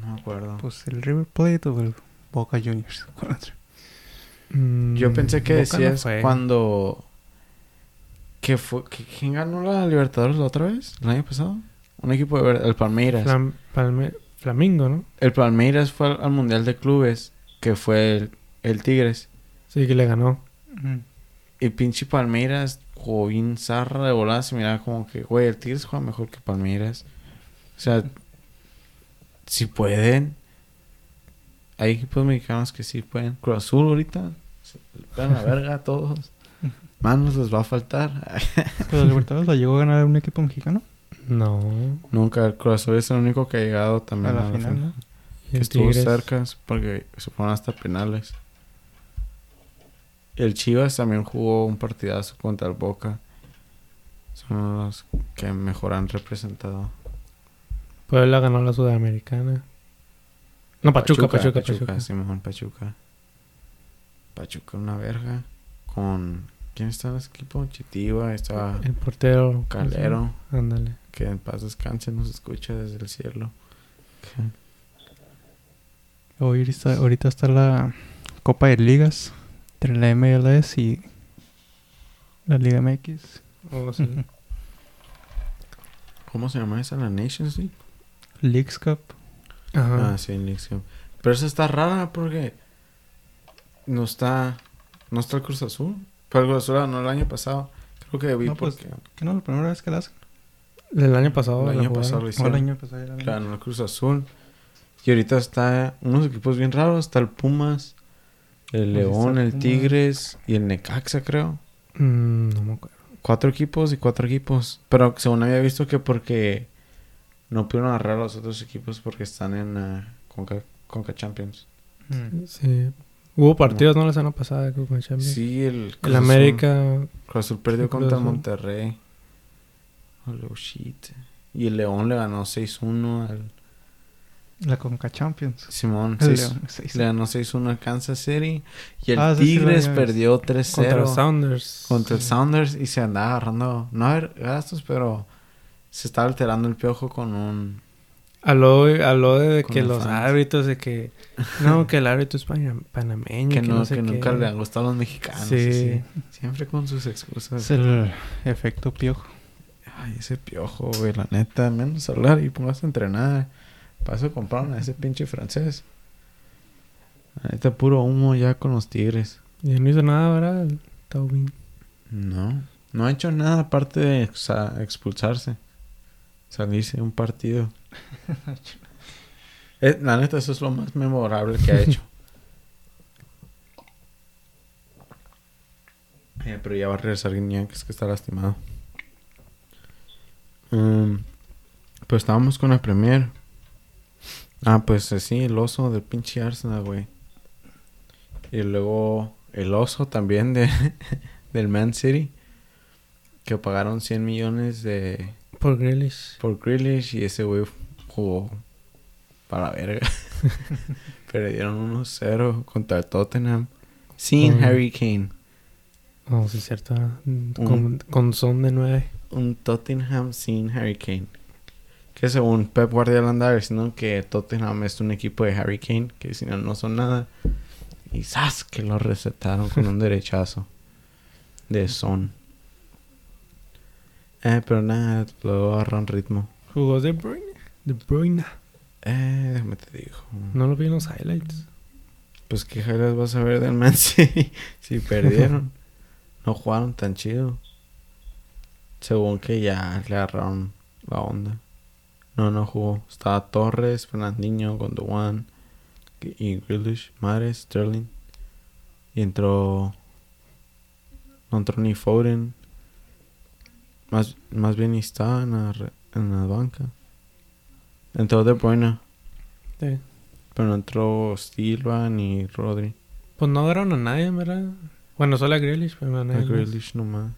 No me acuerdo. Pues el River Plate o el Boca Juniors. Mm, Yo pensé que Boca decías fue. cuando... ¿Qué fue? ¿Qué- ¿Quién ganó la Libertadores la otra vez? ¿El año pasado? Un equipo de... ver- El Palmeiras. Flam- Palme- Flamingo, ¿no? El Palmeiras fue al, al Mundial de Clubes, que fue el, el Tigres. Sí, que le ganó. Y pinche Palmeiras, jugó bien zarra de volada. Se miraba como que, güey, el Tigres juega mejor que Palmeiras. O sea, si pueden. Hay equipos mexicanos que sí pueden. Cruz Azul ahorita. Pegan la verga a todos. Manos les va a faltar. ¿Pero la Libertadores la llegó a ganar un equipo mexicano? No. Nunca. El Cruz Azul es el único que ha llegado también a la final, Que el estuvo Tigres. cerca porque se fueron hasta penales. El Chivas también jugó un partidazo contra el Boca. Son los que mejor han representado. Puebla ganó la Sudamericana. No, Pachuca, Pachuca, Pachuca. Simón, Pachuca. Pachuca, una verga. Con. ¿Quién está en ese equipo? Chitiva, estaba El portero. Calero. Ándale. Que en paz descanse, nos escucha desde el cielo. Ahorita está, ahorita está la Copa de Ligas entre la MLS y la Liga MX. Oh, sí. ¿Cómo se llama esa? ¿La Nations League? Leagues Cup. Ajá. Ah, sí, Knicks Cup. Pero esa está rara porque no está no está el Cruz Azul. Pero el Cruz Azul no el año pasado. Creo que vi No, pues, porque ¿Qué no es la primera vez que la hacen? El año pasado. el año pasado lo O el hicieron. año pasado vi. Ganó el Cruz Azul. Y ahorita está unos equipos bien raros. Está el Pumas, el León, el Pumas. Tigres y el Necaxa, creo. Mm, no me acuerdo. Cuatro equipos y cuatro equipos. Pero según había visto que porque no pudieron agarrar a los otros equipos porque están en ah, Conca, Conca Champions. Mm. Sí. Hubo partidos, ¿no? La semana pasada con el Champions. Sí, el Cruz El América. Cruz Azul perdió Cruz contra Azul. Monterrey. Oh, shit. Y el León le ganó 6-1 al La Conca Champions. Simón. El seis- León, seis. Le ganó 6-1 al Kansas City. Y el Ah, sí, sí, Tigres visto. perdió Contra 3-0 los Sounders. contra el Sí. Sounders y se andaba agarrando, no a ver gastos, pero se estaba alterando el piojo con un... Habló, habló de que los fans. árbitros, de que... No, que el árbitro es pana- panameño. Que, que no, sé que qué. nunca le han gustado a los mexicanos. Sí. Siempre con sus excusas. Es el efecto piojo. Ay, ese piojo, güey, la neta, menos hablar y pongas a entrenar. Para eso compraron a ese pinche francés. La neta, puro humo ya con los tigres. Y no hizo nada, ¿verdad? Taubín. No, no ha hecho nada aparte de expulsarse. Salirse de un partido. Eh, la neta, eso es lo más memorable que ha hecho. Eh, pero ya va a regresar Guiñac, que está lastimado. Mm, pues estábamos con la Premier. Ah, pues eh, sí, el oso del pinche Arsenal, güey. Y luego el oso también de, del Man City. Que pagaron 100 millones de, Por Grealish. por Grealish y ese güey jugó para verga. Perdieron 1-0 contra el Tottenham. Sin Harry Kane. Oh, sí, cierto. Con, con son de nueve. Un Tottenham sin Harry Kane. Que según Pep Guardiola andaba diciendo que Tottenham es un equipo de Harry Kane, que si no, no son nada. Y ¡zas! que lo recetaron con un derechazo de Son. Eh, pero nada, luego agarran ritmo. Jugó De Bruyne. De Bruyne. Eh, déjame te digo. No lo vi en los highlights. Pues qué highlights vas a ver del Man City si perdieron. no jugaron tan chido. Según que ya le agarraron la onda. No, no jugó. Estaba Torres, Fernandinho, Gondowan y Grealish, Mares, Sterling. Y entró... No entró ni Foden. Más, más bien estaba en la, en la banca. Entró De Bruyne. Sí. Pero no entró Silva ni Rodri. Pues no agarraron a nadie, ¿verdad? Bueno, solo a Grealish, pero a A nadie más. Grealish nomás.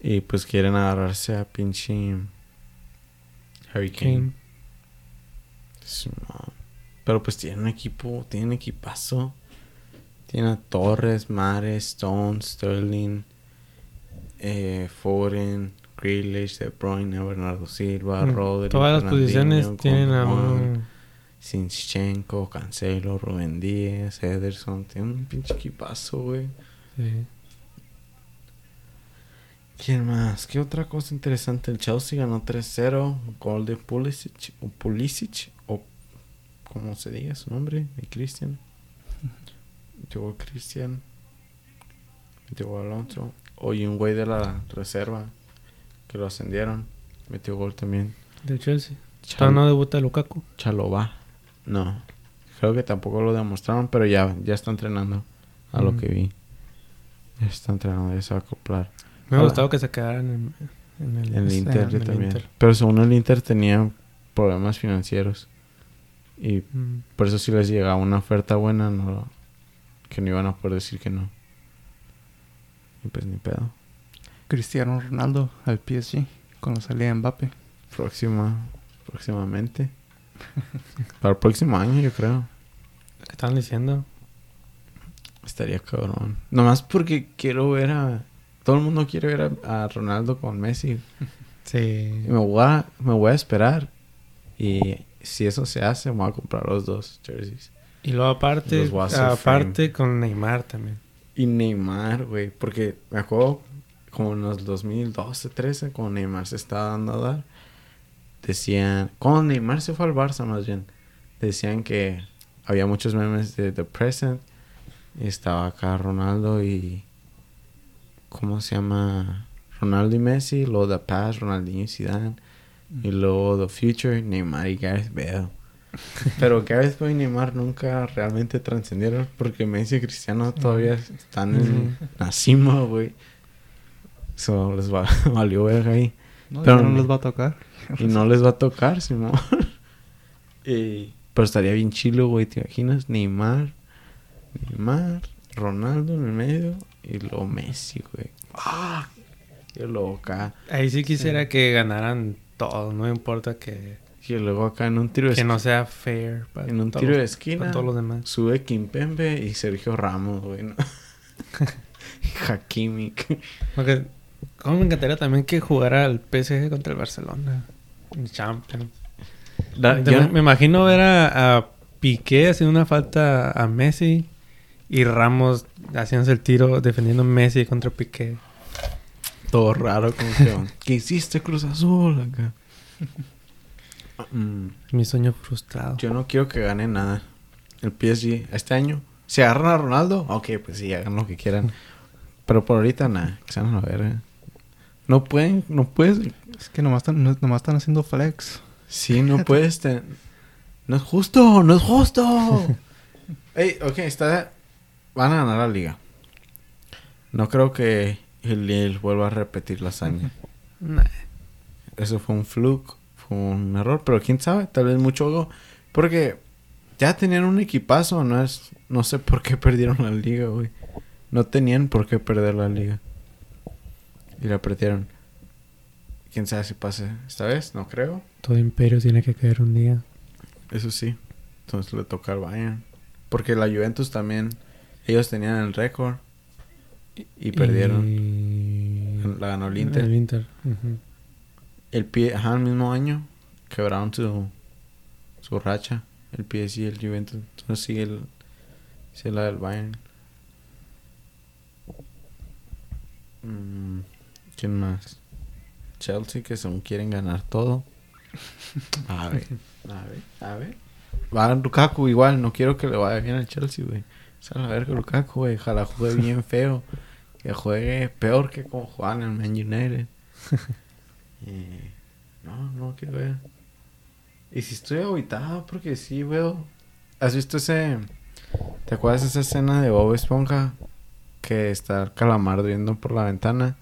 Y pues quieren agarrarse a pinche Harry Kane. Pero pues tiene un equipo, tiene un equipazo. Tiene a Torres, Mares, Stone, Sterling, eh, Foden, Grealish, De Bruyne, Bernardo Silva, Mm, Rodri. Todas las posiciones tienen a un... Sinchenko, Cancelo, Rubén Díaz, Ederson. Tiene un pinche equipazo, güey. Sí. ¿Quién más? ¿Qué otra cosa interesante? El Chelsea ganó 3-0. Gol de Pulisic. O Pulisic. O como se diga su nombre. De Cristian. Llegó Cristian. Llegó Alonso. Oye, un güey de la reserva. Que lo ascendieron. Metió gol también. De Chelsea. Chal- no debuta Lukaku. Chalobah. No. Creo que tampoco lo demostraron. Pero ya, ya está entrenando. A lo Ujú. que vi. Ya está entrenando. Ya se va a acoplar. Me ha gustado que se quedaran en, en el, En el este, Inter en yo el también. Inter. Pero según el Inter tenía problemas financieros. Y Mm. por eso si les llegaba una oferta buena, no, que no iban a poder decir que no. Y pues ni pedo. Cristiano Ronaldo al PSG con la salida de Mbappe. Próxima, próximamente. Para el próximo año, yo creo. ¿Qué estaban diciendo? Estaría cabrón. Nomás porque quiero ver a... Todo el mundo quiere ver a, a Ronaldo con Messi. Sí. Y me voy, a, me voy a esperar. Y si eso se hace, me voy a comprar los dos jerseys. Y luego aparte, aparte con Neymar también. Y Neymar, güey. Porque me acuerdo como en los 2012, 13, cuando Neymar se estaba dando a dar. Decían... Cuando Neymar se fue al Barça, más bien. Decían que había muchos memes de The Present. Y estaba acá Ronaldo y... ¿Cómo se llama? Ronaldo y Messi. Luego The Past, Ronaldinho y Zidane. Y luego The Future, Neymar y Gareth Bale. Pero Bale y Neymar nunca realmente trascendieron porque Messi y Cristiano todavía están en la cima, güey. Eso les va, valió verga ahí. No, Pero no les va a tocar. Y no les va a tocar, Simón. Y- Pero estaría bien chilo, güey. ¿Te imaginas? Neymar, Neymar, Ronaldo en el medio y luego Messi, güey. ¡Ah! Qué loca. Ahí sí quisiera que ganaran todos, no importa que, Y luego acá en un tiro de que no sea fair para En un tiro de esquina para todos los demás. sube Kimpembe y Sergio Ramos, güey. ¿no? Hakimi. Porque, como me encantaría también que jugara el PSG contra el Barcelona. En Champions. La- yo- Me imagino ver a, a Piqué haciendo una falta a Messi y Ramos haciéndose el tiro defendiendo a Messi contra Piqué. todo raro, como que... ¿Qué hiciste, Cruz Azul? Acá. Mm, Mi sueño frustrado. yo no quiero que gane nada. El PSG este año. Si agarran a Ronaldo, ok, pues sí, hagan lo que quieran. Pero por ahorita, nada. Que se van a la verga. No pueden, no puedes... Es que nomás están, no- nomás están haciendo flex. Sí, no puedes... No es justo, no es justo. Ey, ok, está... Van a ganar la liga. No creo que el Lille vuelva a repetir la hazaña. Nah. Eso fue un fluke, fue un error, pero quién sabe, tal vez mucho. Porque ya tenían un equipazo, no es, no sé por qué perdieron la liga, güey. No tenían por qué perder la liga. Y la perdieron. Quién sabe si pase esta vez, no creo. Todo imperio tiene que caer un día. Eso sí. Entonces le toca al Bayern. Porque la Juventus también, ellos tenían el récord y perdieron. Y... La ganó el Inter. El Inter. El pie, ajá, el mismo año quebraron su, su racha. El PSG y el Juventus. Entonces sigue el, sigue la del Bayern. Mm, ¿Quién más? Chelsea que según quieren ganar todo. A ver, a ver, a ver. Va Lukaku igual, no quiero que le vaya bien al Chelsea, güey. O sea, la verga Lukaku, güey. Ojalá juegue bien feo. Que juegue peor que como jugaban en el Man United. Eh, no, no quiero ver. Y si estoy aguitado, porque sí, güey. ¿Has visto ese... ¿Te acuerdas de esa escena de Bob Esponja? Que está el calamar viendo por la ventana.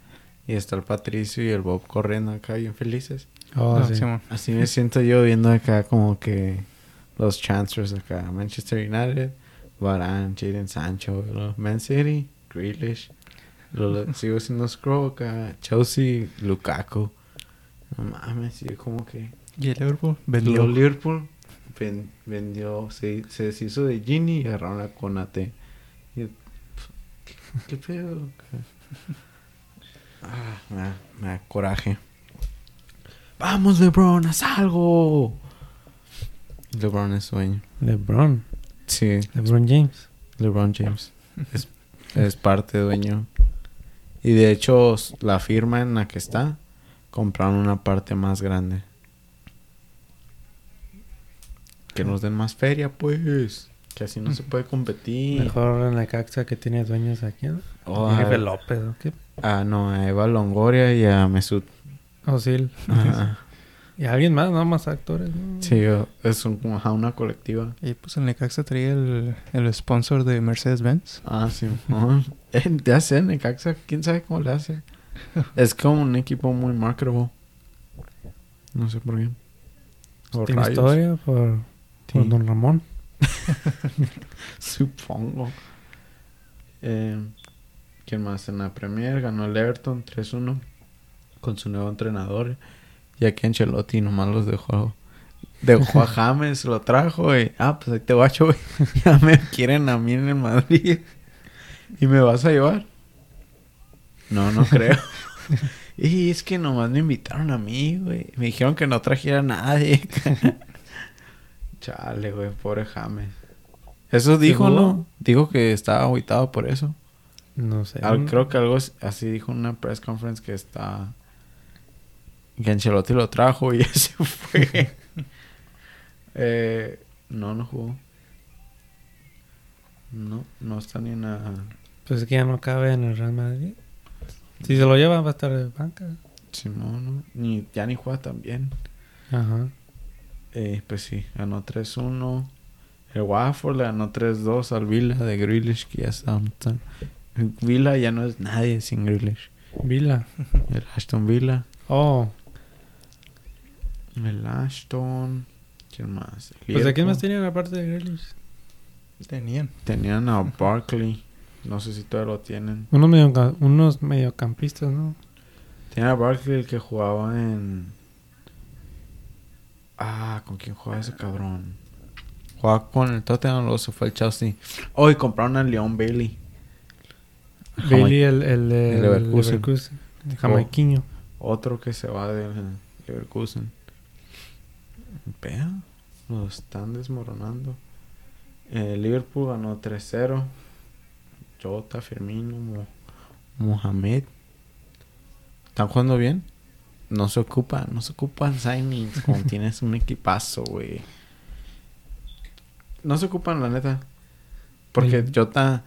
Y está el Patricio y el Bob corriendo acá bien felices. Oh, sí. Así me siento yo viendo acá como que los Chancellors acá. Manchester United, Varane, Jadon Sancho, Man City, Grealish. Lo, sigo haciendo scroll acá. Chelsea, Lukaku. No mames, yo como que... Y el Liverpool Vendió vendió. Liverpool, ven- vendió, se, se deshizo de Gini y agarraron a Conate. Y yo, ¿qué, qué pedo? Ah, me da, me da coraje. Vamos, LeBron, haz algo. LeBron es sueño. LeBron. Sí, LeBron James. LeBron James. Es, es parte dueño. Y de hecho, la firma en la que está, compraron una parte más grande. Que nos den más feria, pues. Que así no se puede competir. Mejor en la caxa que tiene dueños aquí. ¿no? Oh, a, López. ¿o qué? a- no, a Eva Longoria y a Mesut. Sí. Ajá. Y alguien más, no más actores. ¿no? sí, es un- una colectiva. Y pues el Necaxa traía el, el sponsor de Mercedes-Benz. Ah, sí. Ya sé, Necaxa, quién sabe cómo le hace. Es como un equipo muy marketable. No sé por qué. Por Tiene rayos. historia por, Sí. Don Ramón. Supongo. Eh, ¿Quién más? En la Premier ganó el Everton 3-1 con su nuevo entrenador. Y aquí Ancelotti nomás los dejó. Dejó a James, lo trajo y... Ah, pues ahí te guacho, güey. Ya me quieren a mí en el Madrid. ¿Y me vas a llevar? No, no creo. y es que nomás me invitaron a mí, güey. Me dijeron que no trajera a nadie. Chale, güey, pobre James. Eso dijo. ¿no? Dijo que estaba aguitado por eso. No sé. Al- creo que algo así dijo en una press conference que está... Que Ancelotti lo trajo y ese fue. eh, no, no jugó. No, no está ni en la... Pues es que ya no cabe en el Real Madrid. Si se lo llevan va a estar de banca. Simón, no, ni, ya ni juega tan bien. Ajá. Eh, pues sí, ganó 3-1. El Watford le ganó 3-2 al Villa de Grealish, que ya está... Villa ya no es nadie sin Grealish. Vila. El Aston Villa. Oh. El Ashton. ¿Quién más? El Pues ¿de quién más tenían aparte de Grealish? Tenían. Tenían a Barkley. No sé si todavía lo tienen. Unos, medio, unos mediocampistas, ¿no? Tenían a Barkley el que jugaba en. Ah, ¿con quién jugaba ese cabrón? Jugaba con el Tottenham, luego se fue el Chelsea. Hoy compraron a Leon Bailey. Bailey, el, el, de el Leverkusen. Leverkusen. El jamaiquiño. Otro que se va del Leverkusen. Vea, lo están desmoronando. Eh, Liverpool ganó 3-0. Jota, Firmino, Mo- Mohamed. ¿Están jugando bien? No se ocupan, no se ocupan signings cuando tienes un equipazo, güey. No se ocupan, la neta. Porque. Jota...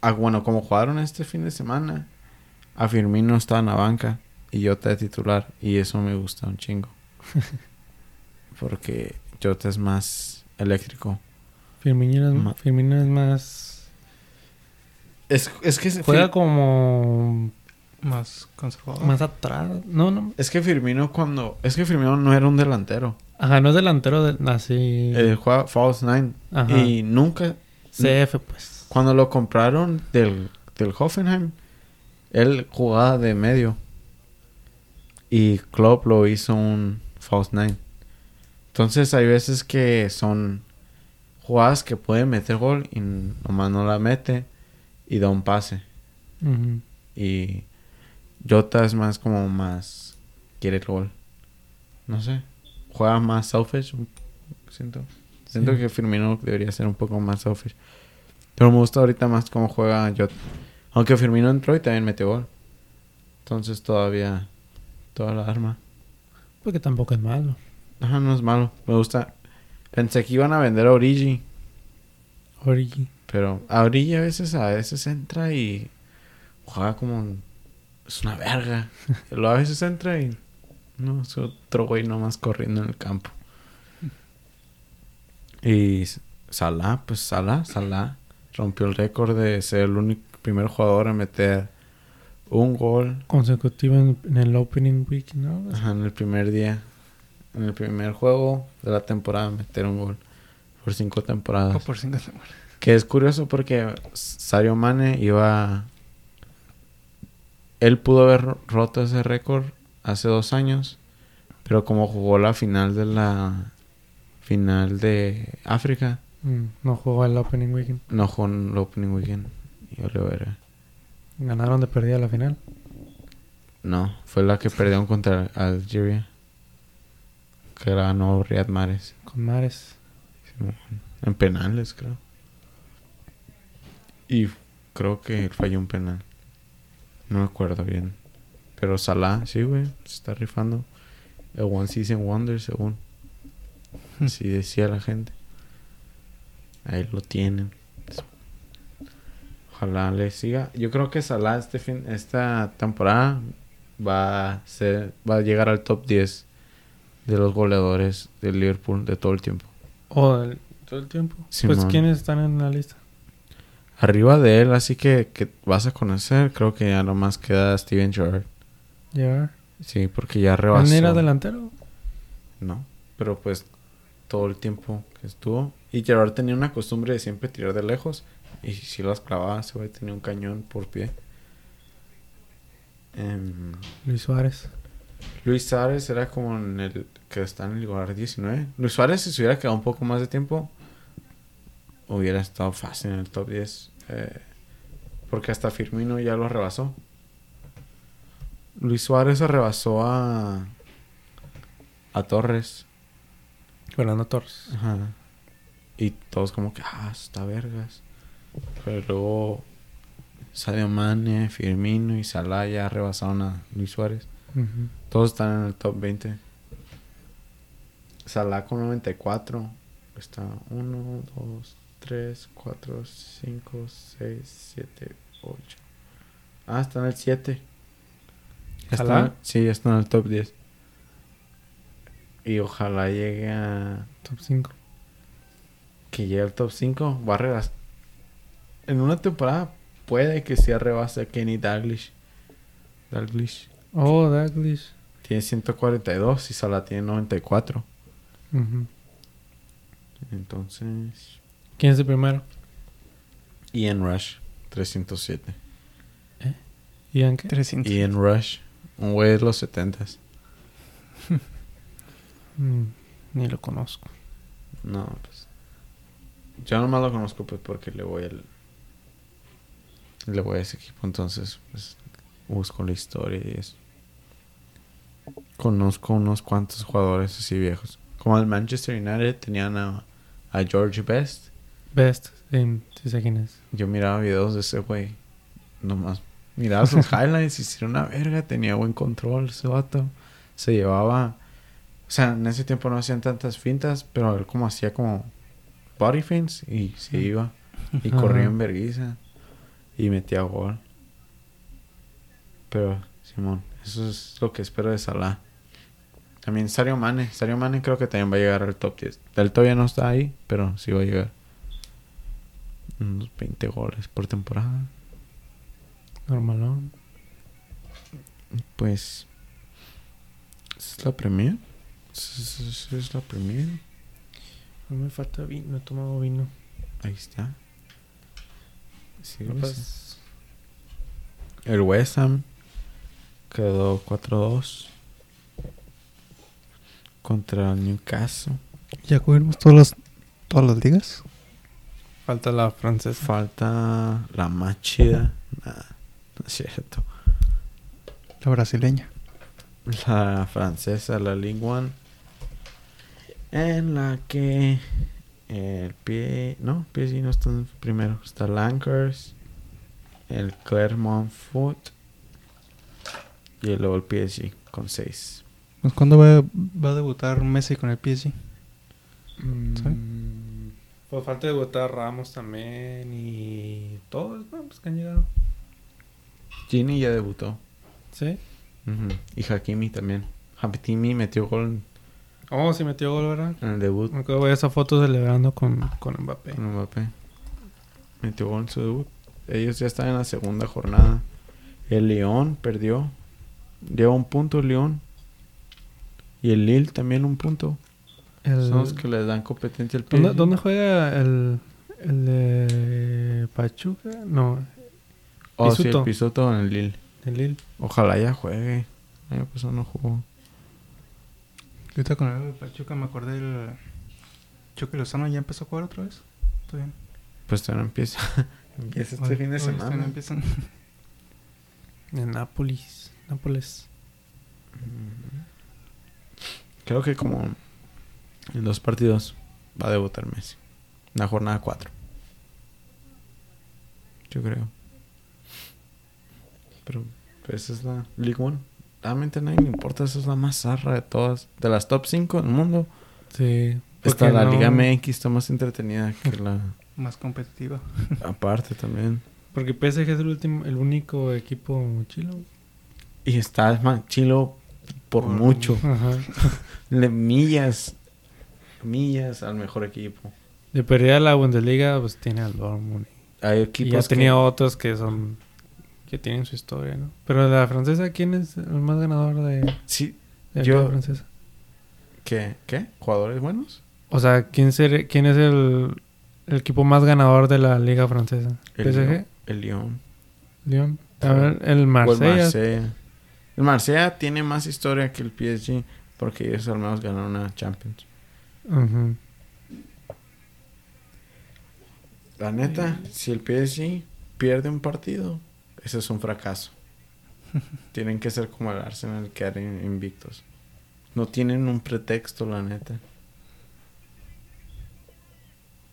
Ah, bueno, como jugaron este fin de semana, a Firmino estaba en la banca y Jota de titular. Y eso me gusta un chingo. Porque Jota es más eléctrico. Firmino es, Ma- Firmino es más... Es, es que Juega como Más conservador. más atrás. No, no. Es que Firmino cuando... Es que Firmino no era un delantero. Ajá, no es delantero de, así. Eh, juega false nine. Ajá. Y nunca... CF, pues. Cuando lo compraron del, del Hoffenheim, él jugaba de medio. Y Klopp lo hizo un false nine. Entonces hay veces que son jugadas que pueden meter gol y nomás no la mete y da un pase. Y Jota es más como más quiere el gol. No sé. Juega más selfish. Siento. Siento Sí. que Firmino debería ser un poco más selfish. Pero me gusta ahorita más cómo juega Jota. Aunque Firmino entró y también metió gol. Entonces todavía... Toda la arma. Porque tampoco es malo. Ajá, no es malo. Me gusta. Pensé que iban a vender a Origi. Origi. Pero a Origi a veces, a veces entra y juega como... un- Es una verga. Luego a veces entra y... No, es otro güey nomás corriendo en el campo. Y Salah, pues Salah, Salah rompió el récord de ser el único primer jugador en meter un gol Consecutivo en, en el opening week, ¿no? Ajá, en el primer día. En el primer juego de la temporada meter un gol. Por cinco temporadas. O por cinco semanas. Que es curioso porque Sario Mane iba... Él pudo haber ro- roto ese récord hace dos años. Pero como jugó la final de la... Final de África. Mm, no jugó el opening weekend. No jugó el opening weekend. Y vale verga. Ganaron de perdida la final. No, fue la que perdieron contra Algeria. Que ganó Riyad Mahrez. Con Mares. En penales, creo. Y creo que falló un penal. No me acuerdo bien. Pero Salah, sí, güey, se está rifando. El One Season Wonder, según. Así decía la gente. Ahí lo tienen. Ojalá le siga. Yo creo que Salah este fin, esta temporada va a ser, va a llegar al top 10 de los goleadores del Liverpool de todo el tiempo. O el- todo el tiempo. Pues. ¿quiénes están en la lista? Arriba de él, así que, que vas a conocer, creo que ya nomás queda Steven Gerrard. Llegar. Sí, porque ya rebasó. ¿Él era delantero? No, pero pues todo el tiempo que estuvo. Y Gerrard tenía una costumbre de siempre tirar de lejos. Y si las clavaba, ese güey tenía un cañón por pie. Em, Luis Suárez. Luis Suárez era como en el que está en el lugar 19. Luis Suárez, si se hubiera quedado un poco más de tiempo, hubiera estado fácil en el top 10. eh, porque hasta Firmino ya lo rebasó. Luis Suárez se rebasó a, a Torres. Fernando Torres. Ajá. Y todos como que, ah, está vergas. Pero luego Sadio Mane, Firmino y Salah ya rebasaron a Luis Suárez. Todos están en el top 20. Salah con 94. Está 1, 2, 3, 4, 5, 6, 7, 8. Ah, está en el 7. Está, sí, está en el top 10. Y ojalá llegue a... Top 5. Que llegue al top 5. Va a rebasar. En una temporada puede que sea rebase a Kenny Dalglish. Dalglish. Oh, Daglish. Tiene 142 y Salah tiene 94. Ujú. Entonces... ¿Quién es el primero? Ian Rush, 307. ¿Ian qué? 300. Ian Rush, un güey de los 70s. Mm, ni lo conozco. No, pues... Yo nomás lo conozco pues porque le voy al... Le voy a ese equipo, entonces pues busco la historia y eso. Conozco unos cuantos jugadores así viejos. Como el Manchester United tenían a, a George Best. Best. Sí, sí sé quién es. Yo miraba videos de ese güey. Nomás miraba sus highlights y era una verga, tenía buen control ese vato. Se llevaba. O sea, en ese tiempo no hacían tantas fintas, pero él como hacía como body fints y se iba. Y Ajá. corría en vergüenza. Y metía gol. Pero, Simón, eso es lo que espero de Salah. También Sario Mane. Sario Mane creo que también va a llegar al top 10. Él todavía no está ahí, pero sí va a llegar. Unos 20 goles por temporada. Normalón. Pues. ¿Es la Premier? ¿Es, es- es la Premier? No me falta vino. No he tomado vino. Ahí está. Sí, pues, El West Ham quedó 4-2 contra el Newcastle. ¿Ya cubrimos todas las, todas las ligas? Falta la francesa. Falta la más chida. Nah, no es cierto. La brasileña. la francesa, la Ligue 1, en la que el pie, no, PSG no está en primero, está Lancers, el Clermont Foot y luego el PSG con 6. Pues, ¿Cuándo va, va a debutar Messi con el PSG? Mm, Pues falta debutar Ramos también y todos, ¿no? Pues que han llegado. Gini ya debutó. Sí. Y Hakimi también. Hakimi metió gol Oh, sí metió gol, ¿verdad? en el debut Me acuerdo de esa foto celebrando con, con Mbappé. con Mbappé. Metió gol en su debut. Ellos ya están en la segunda jornada. El León perdió. Lleva un punto el León. Y el Lille también un punto. El- Son los que le dan competencia al ¿Dónde, PSG. dónde juega el, el de Pachuca? No, Oh, sí, el Pisuto en el Lille. el Lille. Ojalá ya juegue. El año pasado no jugó. Ahorita con el Pachuca me acordé del... Chucky Lozano ya empezó a jugar otra vez. Está bien. Pues todavía no empieza. empieza este Hoy- fin de semana. empiezan. En Nápoles. Nápoles. Creo que como en dos partidos va a debutar Messi. La jornada 4. Yo creo. Pero pues, esa es la League One. Realmente a nadie le importa. Esa es la más zarra de todas. De las top 5 del mundo. Sí. Está la no- Liga MX. Está más entretenida que la... Más competitiva. Aparte también. Porque PSG es el último, el único equipo chilo. Y está más chilo por, Por mucho. Ajá. Le millas. Millas al mejor equipo. De perdida la Bundesliga, pues tiene al Dortmund. Hay Y equipos ya que- tenía otros que son... Que tienen su historia, ¿no? Pero la francesa, ¿quién es el más ganador de, Sí, de Yo- la francesa? ¿Qué? ¿Qué? ¿Jugadores buenos? O sea, ¿quién, ser- quién es el, el equipo más ganador de la liga francesa? El ¿PSG? Lyon. El Lyon. Lyon. A ver, el Marsella. Marsella. El Marsella tiene más historia que el PSG porque ellos al menos ganaron una Champions. La neta, si el PSG pierde un partido, ese es un fracaso. Tienen que ser como el Arsenal que eran invictos. No tienen un pretexto, la neta.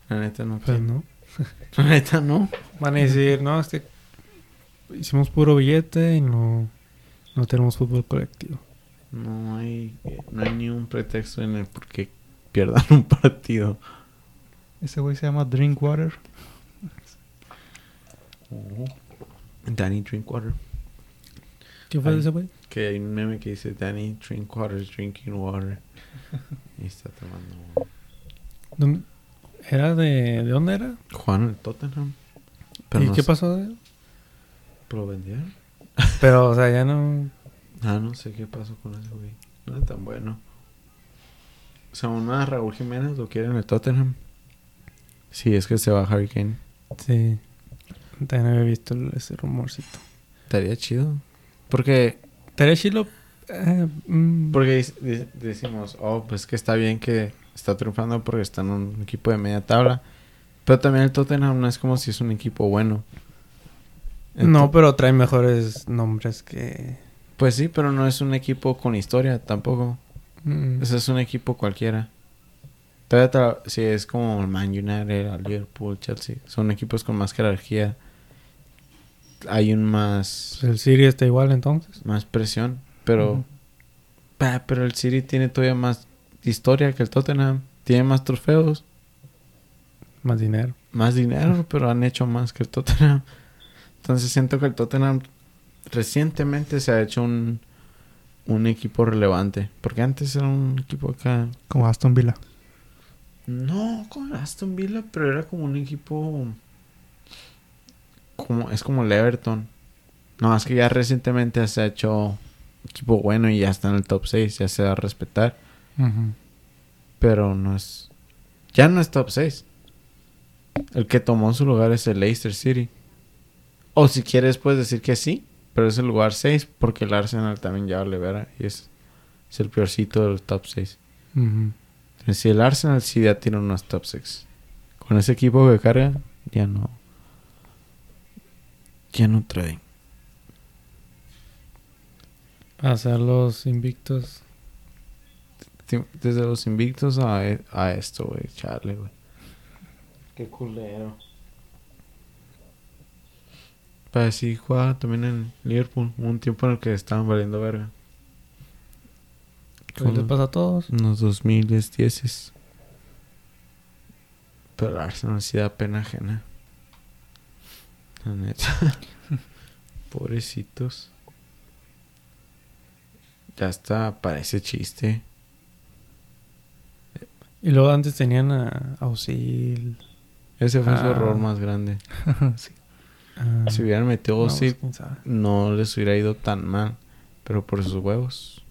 La neta no. Pues no. La neta no. Van a decir, no, es que hicimos puro billete y no, no tenemos fútbol colectivo. No hay, no hay ni un pretexto en el por qué pierdan un partido. Ese güey se llama Drinkwater. Danny Drinkwater. ¿Qué fue Ay. ese güey? Que hay un meme que dice Danny Drinkwater is drinking water. y está tomando. ¿Dónde- ¿Era de... ¿De dónde era? Juan el Tottenham. ¿Y no qué sé, pasó de él? ¿Lo vendieron? Pero, o sea, ya no... Ah, no sé qué pasó con ese güey. No es tan bueno. O sea, más Raúl Jiménez lo quiere en el Tottenham. Sí, es que se va Harry Kane. Sí. También había visto ese rumorcito. Estaría chido. Porque Tere Chilo... eh, mm, Porque decimos, oh, pues que está bien que está triunfando porque está en un equipo de media tabla. Pero también el Tottenham no es como si es un equipo bueno. no, pero trae mejores nombres que... Pues sí, pero no es un equipo con historia tampoco. Mm, Ese es un equipo cualquiera. Todavía sí, es como el Man United, el Liverpool, Chelsea. Son equipos con más jerarquía. Hay un más, pues el City está igual entonces. más presión. Pero, pero el City tiene todavía más historia que el Tottenham. Tiene más trofeos. Más dinero. más dinero, pero han hecho más que el Tottenham. Entonces siento que el Tottenham recientemente se ha hecho un, un equipo relevante. Porque antes era un equipo acá. Como Aston Villa. No, con Aston Villa, pero era como un equipo. Como, es como el Everton. No, es que ya recientemente se ha hecho equipo bueno y ya está en el top 6, ya se va a respetar. Pero no es. Ya no es top 6. El que tomó su lugar es el Leicester City. O si quieres, puedes decir que sí. Pero es el lugar 6 porque el Arsenal también ya le verá. Y es, es el peorcito del top 6. Ujú. Entonces, si el Arsenal sí ya tiene unos top 6. Con ese equipo que carga, ya no. Ya no trae. Hacer los invictos. Desde los invictos a, e- a esto, güey. Charle, güey. Qué culero. Pero sí jugaba también en Liverpool. Un tiempo en el que estaban valiendo verga. ¿Qué les pasa a todos? Unos 2010. Pero Arsenal sí da pena ajena. La neta. Pobrecitos. Ya está, parece chiste. Y luego antes tenían a Auxil. Ese fue su Ah. error más grande. Sí. A- Si hubieran metido no, pues, no les hubiera ido tan mal. Pero por sus huevos.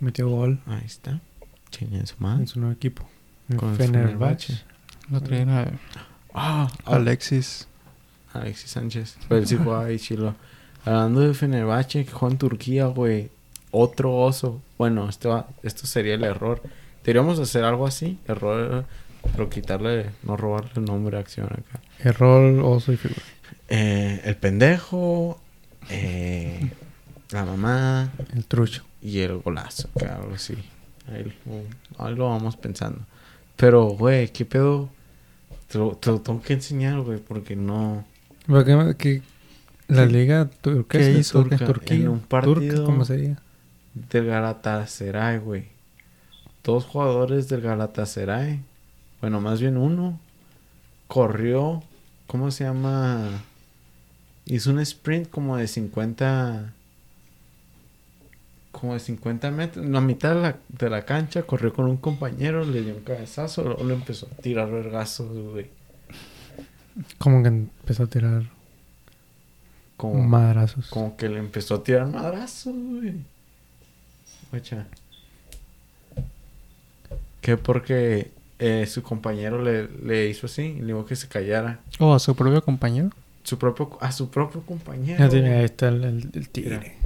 Metió gol Ahí está. Chingue su en madre. su nuevo equipo. En Con Fenerbahce. Lo traían a Ah, Alexis. Alexis Sánchez. Pero él sí jugaba ahí, chilo. Hablando de Fenerbahce, que juega en Turquía, güey. Otro oso. Bueno, va- esto sería el error. Deberíamos hacer algo así. Error, pero quitarle, no robarle el nombre a acción acá. Error, oso y figura. Eh, el pendejo, eh, la mamá El trucho. y el golazo, algo así. Ahí, lo- ahí lo vamos pensando. Pero, güey, ¿qué pedo? Te lo, te lo tengo que enseñar, güey, porque no... ¿Por qué- qué- la Sí. liga turquesa, ¿Qué hizo? turca, En Turquía, un partido- turca, ¿cómo sería? Del Galatasaray, güey. Dos jugadores del Galatasaray. Bueno, más bien uno. Corrió. ¿Cómo se llama? Hizo un sprint como de 50. Como de 50 metros. En la mitad de la, de la cancha. Corrió con un compañero. Le dio un cabezazo. Luego le empezó a tirar vergazos, güey. Como que empezó a tirar Como, madrazos. como que le empezó a tirar madrazos, güey. Guacha. Que porque eh, su compañero le, le hizo así y le dijo que se callara. Oh, a su propio compañero. Su propio, a su propio compañero. Ya tiene, ahí está el, el, el tigre.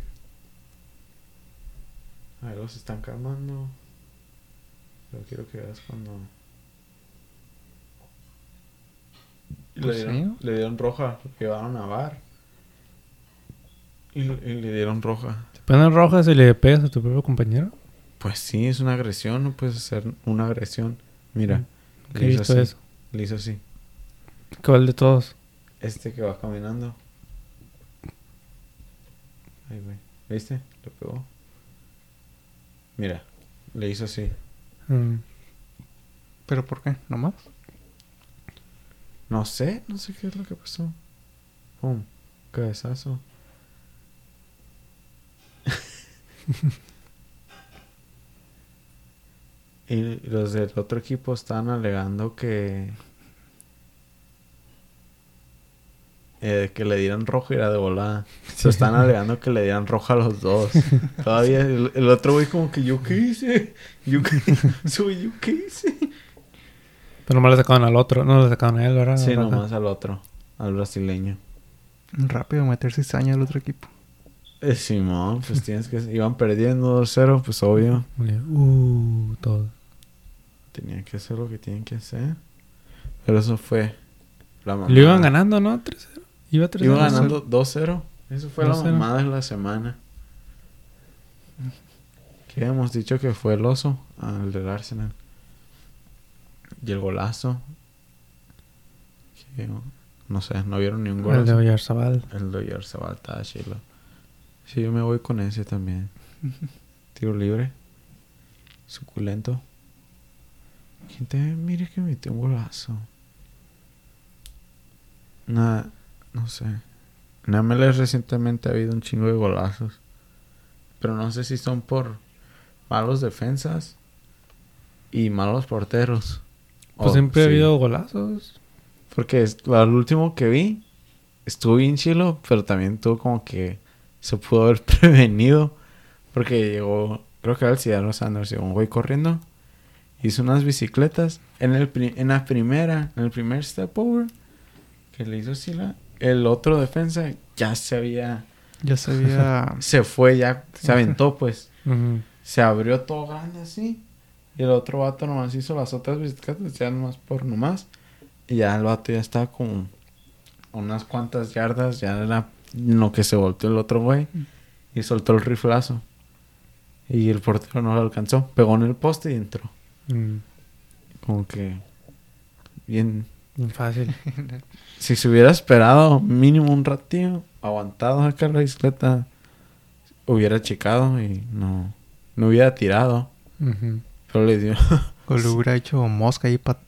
A ver, los están calmando. Pero quiero que veas cuando. Pues le, sí. dieron, le dieron roja, lo llevaron a bar. Y, le- y le dieron roja. ¿Te ponen rojas y le pegas a tu propio compañero? Pues sí, es una agresión, no puedes hacer una agresión. Mira, ¿Qué le hizo así. eso? Le hizo así. ¿Cuál de todos? Este que va caminando. Ay, güey. ¿Viste? Lo pegó. Mira, le hizo así. Mm. ¿Pero por qué? ¿Nomás? No sé, no sé qué es lo que pasó. Pum, cabezazo. y los del otro equipo estaban alegando que. eh, que le dieran rojo y era de volada. Se están alegando que le dieran roja a los dos. Todavía el, el otro güey como que yo qué hice. Yo qué, soy yo qué hice. Pero nomás le sacaban al otro. No le sacaban a él, ¿verdad? Sí, nomás al otro, al brasileño. Rápido meter cizaña al otro equipo. Eh, Simón, pues tienes que... Iban perdiendo 2-0, pues obvio. Uh, todo. Tenían que hacer lo que tienen que hacer. Pero eso fue la mamada. Lo iban ganando, ¿no? 3-0. Iba 3-0. Iban ganando 2-0. Eso fue la 2-0. mamada de la semana. Que hemos dicho que fue el oso al del Arsenal. Y el golazo. Que, no sé, no vieron ni un El de golazo. Oyarzabal. El de Oyarzabal estaba chilo. Sí, yo me voy con ese también. Tiro libre. Suculento. Gente, mire que metió un golazo. Nada, no sé. En MLS recientemente ha habido un chingo de golazos. Pero no sé si son por malos defensas y malos porteros. Pues siempre ha habido golazos. Porque es- al último que vi estuvo bien chilo, pero también tuvo como que se pudo haber prevenido. Porque llegó, creo que era el Ciudadano Sanders, llegó un güey corriendo, hizo unas bicicletas. En, el, en la primera, en el primer step over, que le hizo Sila, el otro defensa ya se había, Ya se había... se fue, ya se aventó pues. Se abrió todo grande así. Y el otro vato nomás hizo las otras bicicletas, ya nomás por nomás. Y ya el vato ya estaba como unas cuantas yardas, ya era lo que se volteó el otro güey y soltó el riflazo. Y el portero no lo alcanzó. Pegó en el poste y entró. Mm, Como que bien. bien fácil. Si se hubiera esperado mínimo un ratillo, aguantado acá la bicicleta, hubiera checado y no, no hubiera tirado. Pero le dio. O le hubiera hecho mosca ahí para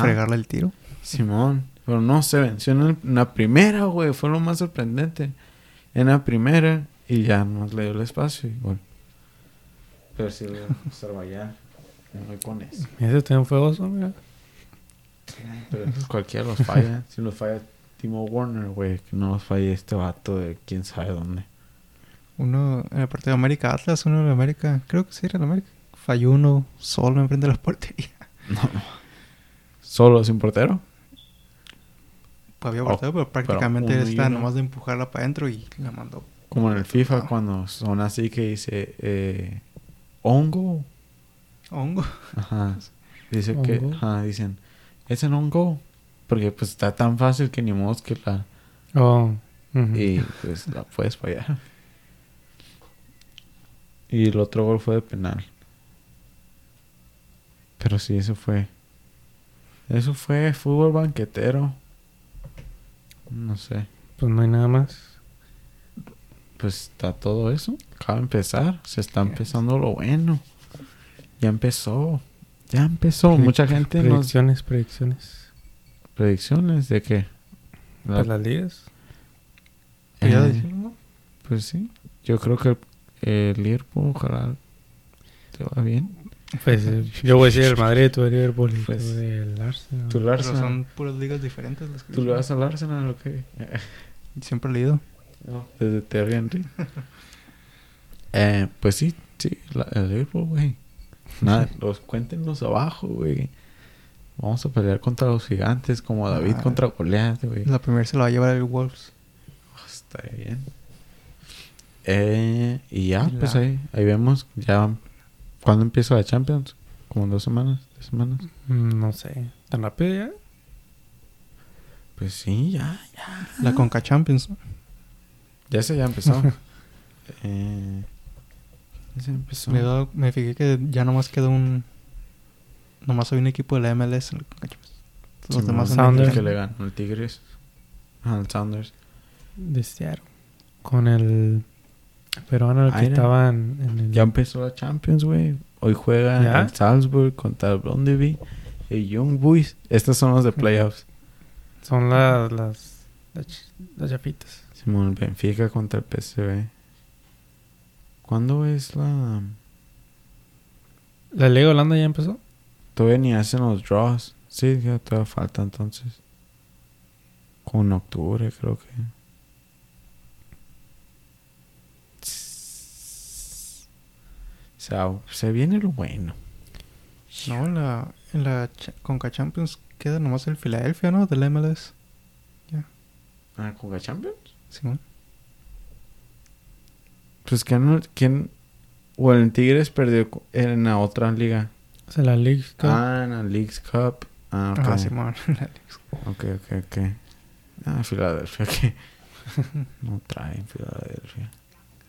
fregarle el tiro. Simón. Pero no, se venció en, el- en la primera, güey. Fue lo más sorprendente. En la primera y ya nos le dio el espacio y bueno. Pero si le Azerbaiyán. Ese también fue oso, mira. Pero esos cualquiera los falla. si los falla Timo Warner, güey. Que no los falle este vato de quién sabe dónde. Uno en el partido de América Atlas, uno de América, creo que sí era el América. Falló uno solo enfrente de la portería. No. Solo sin portero. Pues había Oh, portero, pero prácticamente uno. nomás de empujarla para adentro y la mandó. Como en el FIFA cuando son así que dice eh, hongo. Hongo. Ajá. Dice que, ajá, dicen, es en hongo. Porque pues está tan fácil que ni modo que la... Oh. Y pues la puedes fallar. Y el otro gol fue de penal. Pero sí, eso fue... Eso fue fútbol banquetero. No sé. Pues no hay nada más. Pues está todo eso. Acaba de empezar. Se está empezando lo bueno. Ya empezó. Ya empezó. Mucha gente nos... Predicciones, predicciones. Predicciones de qué? La- Para las ligas. Pues ya Eh. Pues sí. Yo creo que el Liverpool, ojalá te va bien. Pues eh, yo voy a decir el Madrid, tú el Liverpool y Pues, tú el Arsenal. Tú el Pero Arsenal. son puras ligas diferentes las que ¿Tú le vas al Arsenal o qué? Siempre he leído. No, desde Terry Henry. eh, pues sí, sí, la- el Liverpool, güey. Nada, los cuéntenos abajo, güey. Vamos a pelear contra los gigantes como David Ah. contra Goliath, güey. La primera se la va a llevar el Wolves. Está bien. Eh, y ya, pues ahí, ahí vemos ya cuándo empieza la Champions. Como en dos semanas, tres semanas. Mm, No sé. ¿Tan rápido ya? Pues sí, ya, ya. La Conca Champions. Ya se ya empezó. eh, se empezó. Me, he dado- me fijé que ya nomás quedó un. Nomás hay un equipo de la MLS. Los Sí, demás Sounders. el que le ganó el Tigres. Ajá, el Sounders. De Seattle. Con el peruano el que Ah, era. estaba en, en el... Ya empezó la Champions, güey. Hoy juega ¿Ya? el Salzburg contra el Brondby. El Young Boys. Estos son los de playoffs. Son la- las, las, las chapitas. Simón, el Benfica contra el PSV. ¿Cuándo es la...? ¿La Liga Holanda ya empezó? Todavía ni hacen los draws. Sí, ya todavía falta entonces. Como en octubre, creo que. O sea, se viene lo bueno. No, en la, en la cha- Conca Champions queda nomás el Philadelphia, ¿no? Del MLS. Ah, ¿con la Champions? Simón. Pues que no, ¿quién? O el Tigres perdió en la otra liga. O sea, la League Cup. Ah, en la Leagues Cup. Ah, ok. Ah, Simón. Ok, ok, ok. Ah, Filadelfia, que no traen Filadelfia.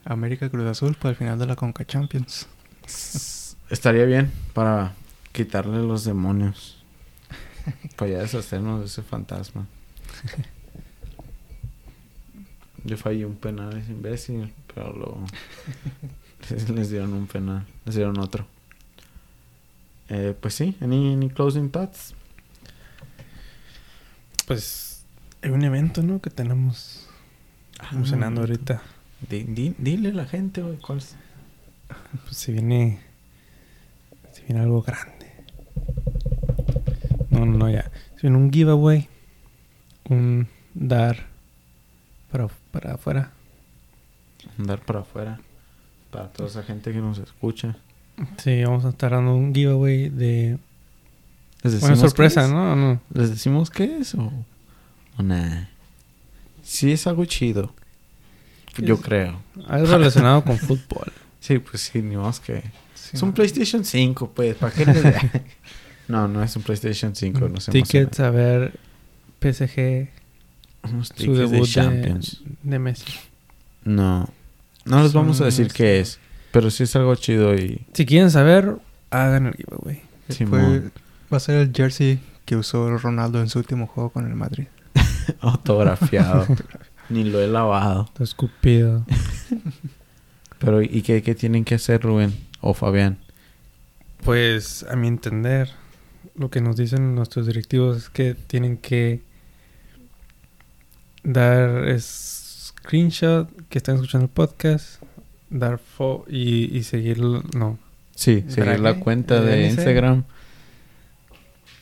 América Cruz Azul para el final de la Conca Champions. Estaría bien para quitarle los demonios. para ya deshacernos de ese fantasma. Yo fallé un penal, ese imbécil, pero luego les, dieron un penal, les dieron otro. Eh, pues sí, any, any closing thoughts? Pues hay un evento, ¿no? Que tenemos funcionando ahorita. Di- di- dile a la gente, güey, cuál es. Pues se viene... Se viene algo grande. No, no, no, ya. Se viene un giveaway. Un dar para, para afuera. Andar para afuera. Para toda esa gente que nos escucha. Sí, vamos a estar dando un giveaway de... Les Una decimos sorpresa. ¿no? ¿O no? ¿Les decimos qué es o, o nada? Sí es algo chido. Yo Es- creo. Algo relacionado con fútbol. Sí, pues sí, ni más que... Sí, Es un. PlayStation 5, pues. ¿Para qué les No, no es un PlayStation 5. No sé Tickets a ver PSG Unos Su de debut de, Champions. de Messi. No. No les vamos a decir qué es. Pero sí es algo chido y... Si quieren saber, hagan el giveaway. Fue, va a ser el jersey que usó Ronaldo en su último juego con el Madrid. Autografiado. Ni lo he lavado. Está escupido. Pero ¿y qué, qué tienen que hacer Rubén o Fabián? Pues, a mi entender, lo que nos dicen nuestros directivos es que tienen que dar screenshot que están escuchando el podcast, dar fo y, y seguir, no. Sí, seguir la cuenta de DNC. Instagram.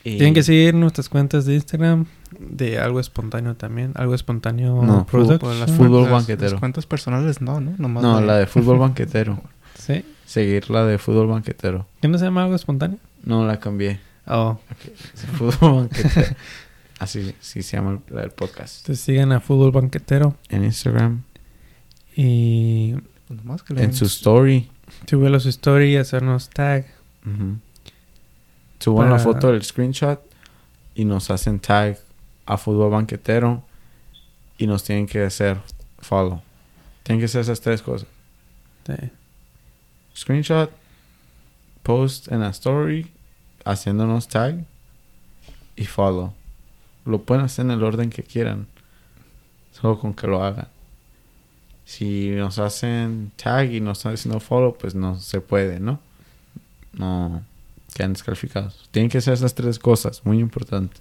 Y- Tienen que seguir nuestras cuentas de Instagram, de algo espontáneo también, algo espontáneo No, Fútbol cuentas- banquetero. Las cuentas personales no, ¿no? Nomás No, la de fútbol banquetero. ¿Sí? Seguir la de fútbol banquetero. ¿Qué no se llama algo espontáneo? No la cambié. Oh, Fútbol banquetero. Así sí se llama el, podcast. entonces sigan a Fútbol Banquetero En Instagram. y Pues nomás que le En su story. subirlo a su story, hacernos tag. Ujú. Suban la foto del screenshot y nos hacen tag a Fútbol Banquetero y nos tienen que hacer follow. Tienen que hacer esas tres cosas. Sí. Screenshot, post en la story, haciéndonos tag y follow. Lo pueden hacer en el orden que quieran. Solo con que lo hagan. Si nos hacen tag y nos están haciendo follow, pues no se puede, ¿no? No quedan descalificados. Tienen que hacer esas tres cosas, muy importante.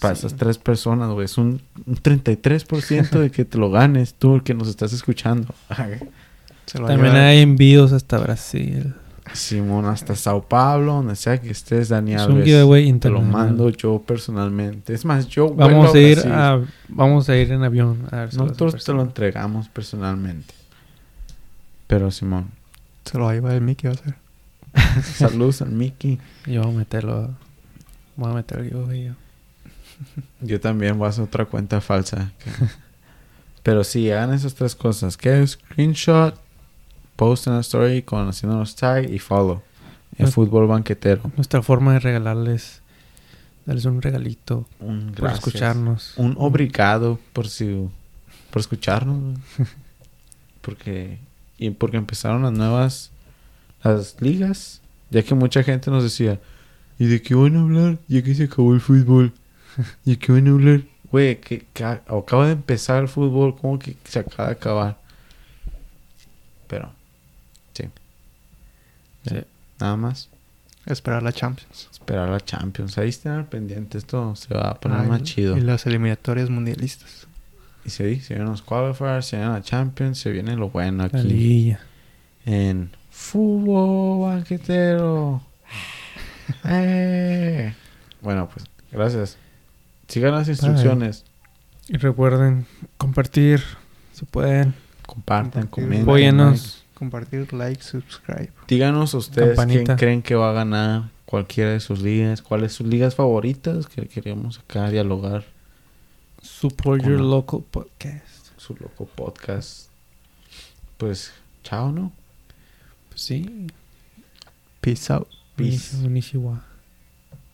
Para Sí. esas tres personas, güey, es un, un 33% de que te lo ganes tú, el que nos estás escuchando. se lo También hay envíos hasta Brasil. Simón, hasta Sao Paulo, donde sea que estés, Dani Es un giveaway te lo mando yo personalmente. Es más, yo Vamos a ir a, vamos a ir en avión a ver si Nosotros te lo entregamos personalmente. Pero Simón, Se lo va a llevar el Mickey, va a ser. saludos al Mickey. Yo voy a meterlo. Voy a meter el giveaway yo. Yo también voy a hacer otra cuenta falsa. Pero sí, hagan esas tres cosas. Que es screenshot, post en la story con haciéndonos tag y follow. En Pues- fútbol banquetero. Nuestra forma de regalarles, darles un regalito Un por gracias. escucharnos. Un obrigado por su por escucharnos. porque y porque empezaron las nuevas las ligas, ya que mucha gente nos decía, ¿y de qué van a hablar? Ya que se acabó el fútbol. ¿Y de qué van a hablar? Güey, que, acaba de empezar el fútbol, ¿cómo que se acaba de acabar? Pero sí. Sí. Nada más. Esperar la Champions. Esperar la Champions. Ahí estén al pendiente. Esto se va a poner más chido. Y las eliminatorias mundialistas. Y se, se vienen los qualifiers, se viene la Champions, se viene lo bueno La aquí liguilla. en fútbol banquetero. Eh. Bueno, pues gracias. Sigan las instrucciones. Y recuerden compartir si pueden. Compartan, comenten. Apóyennos. Compartir, like, subscribe. Díganos ustedes Campanita. quién creen que va a ganar cualquiera de sus ligas, cuáles sus ligas favoritas que queríamos acá dialogar Support your local podcast. su loco podcast. Pues chao, ¿no? Pues sí. Peace out. Peace. Konnichiwa.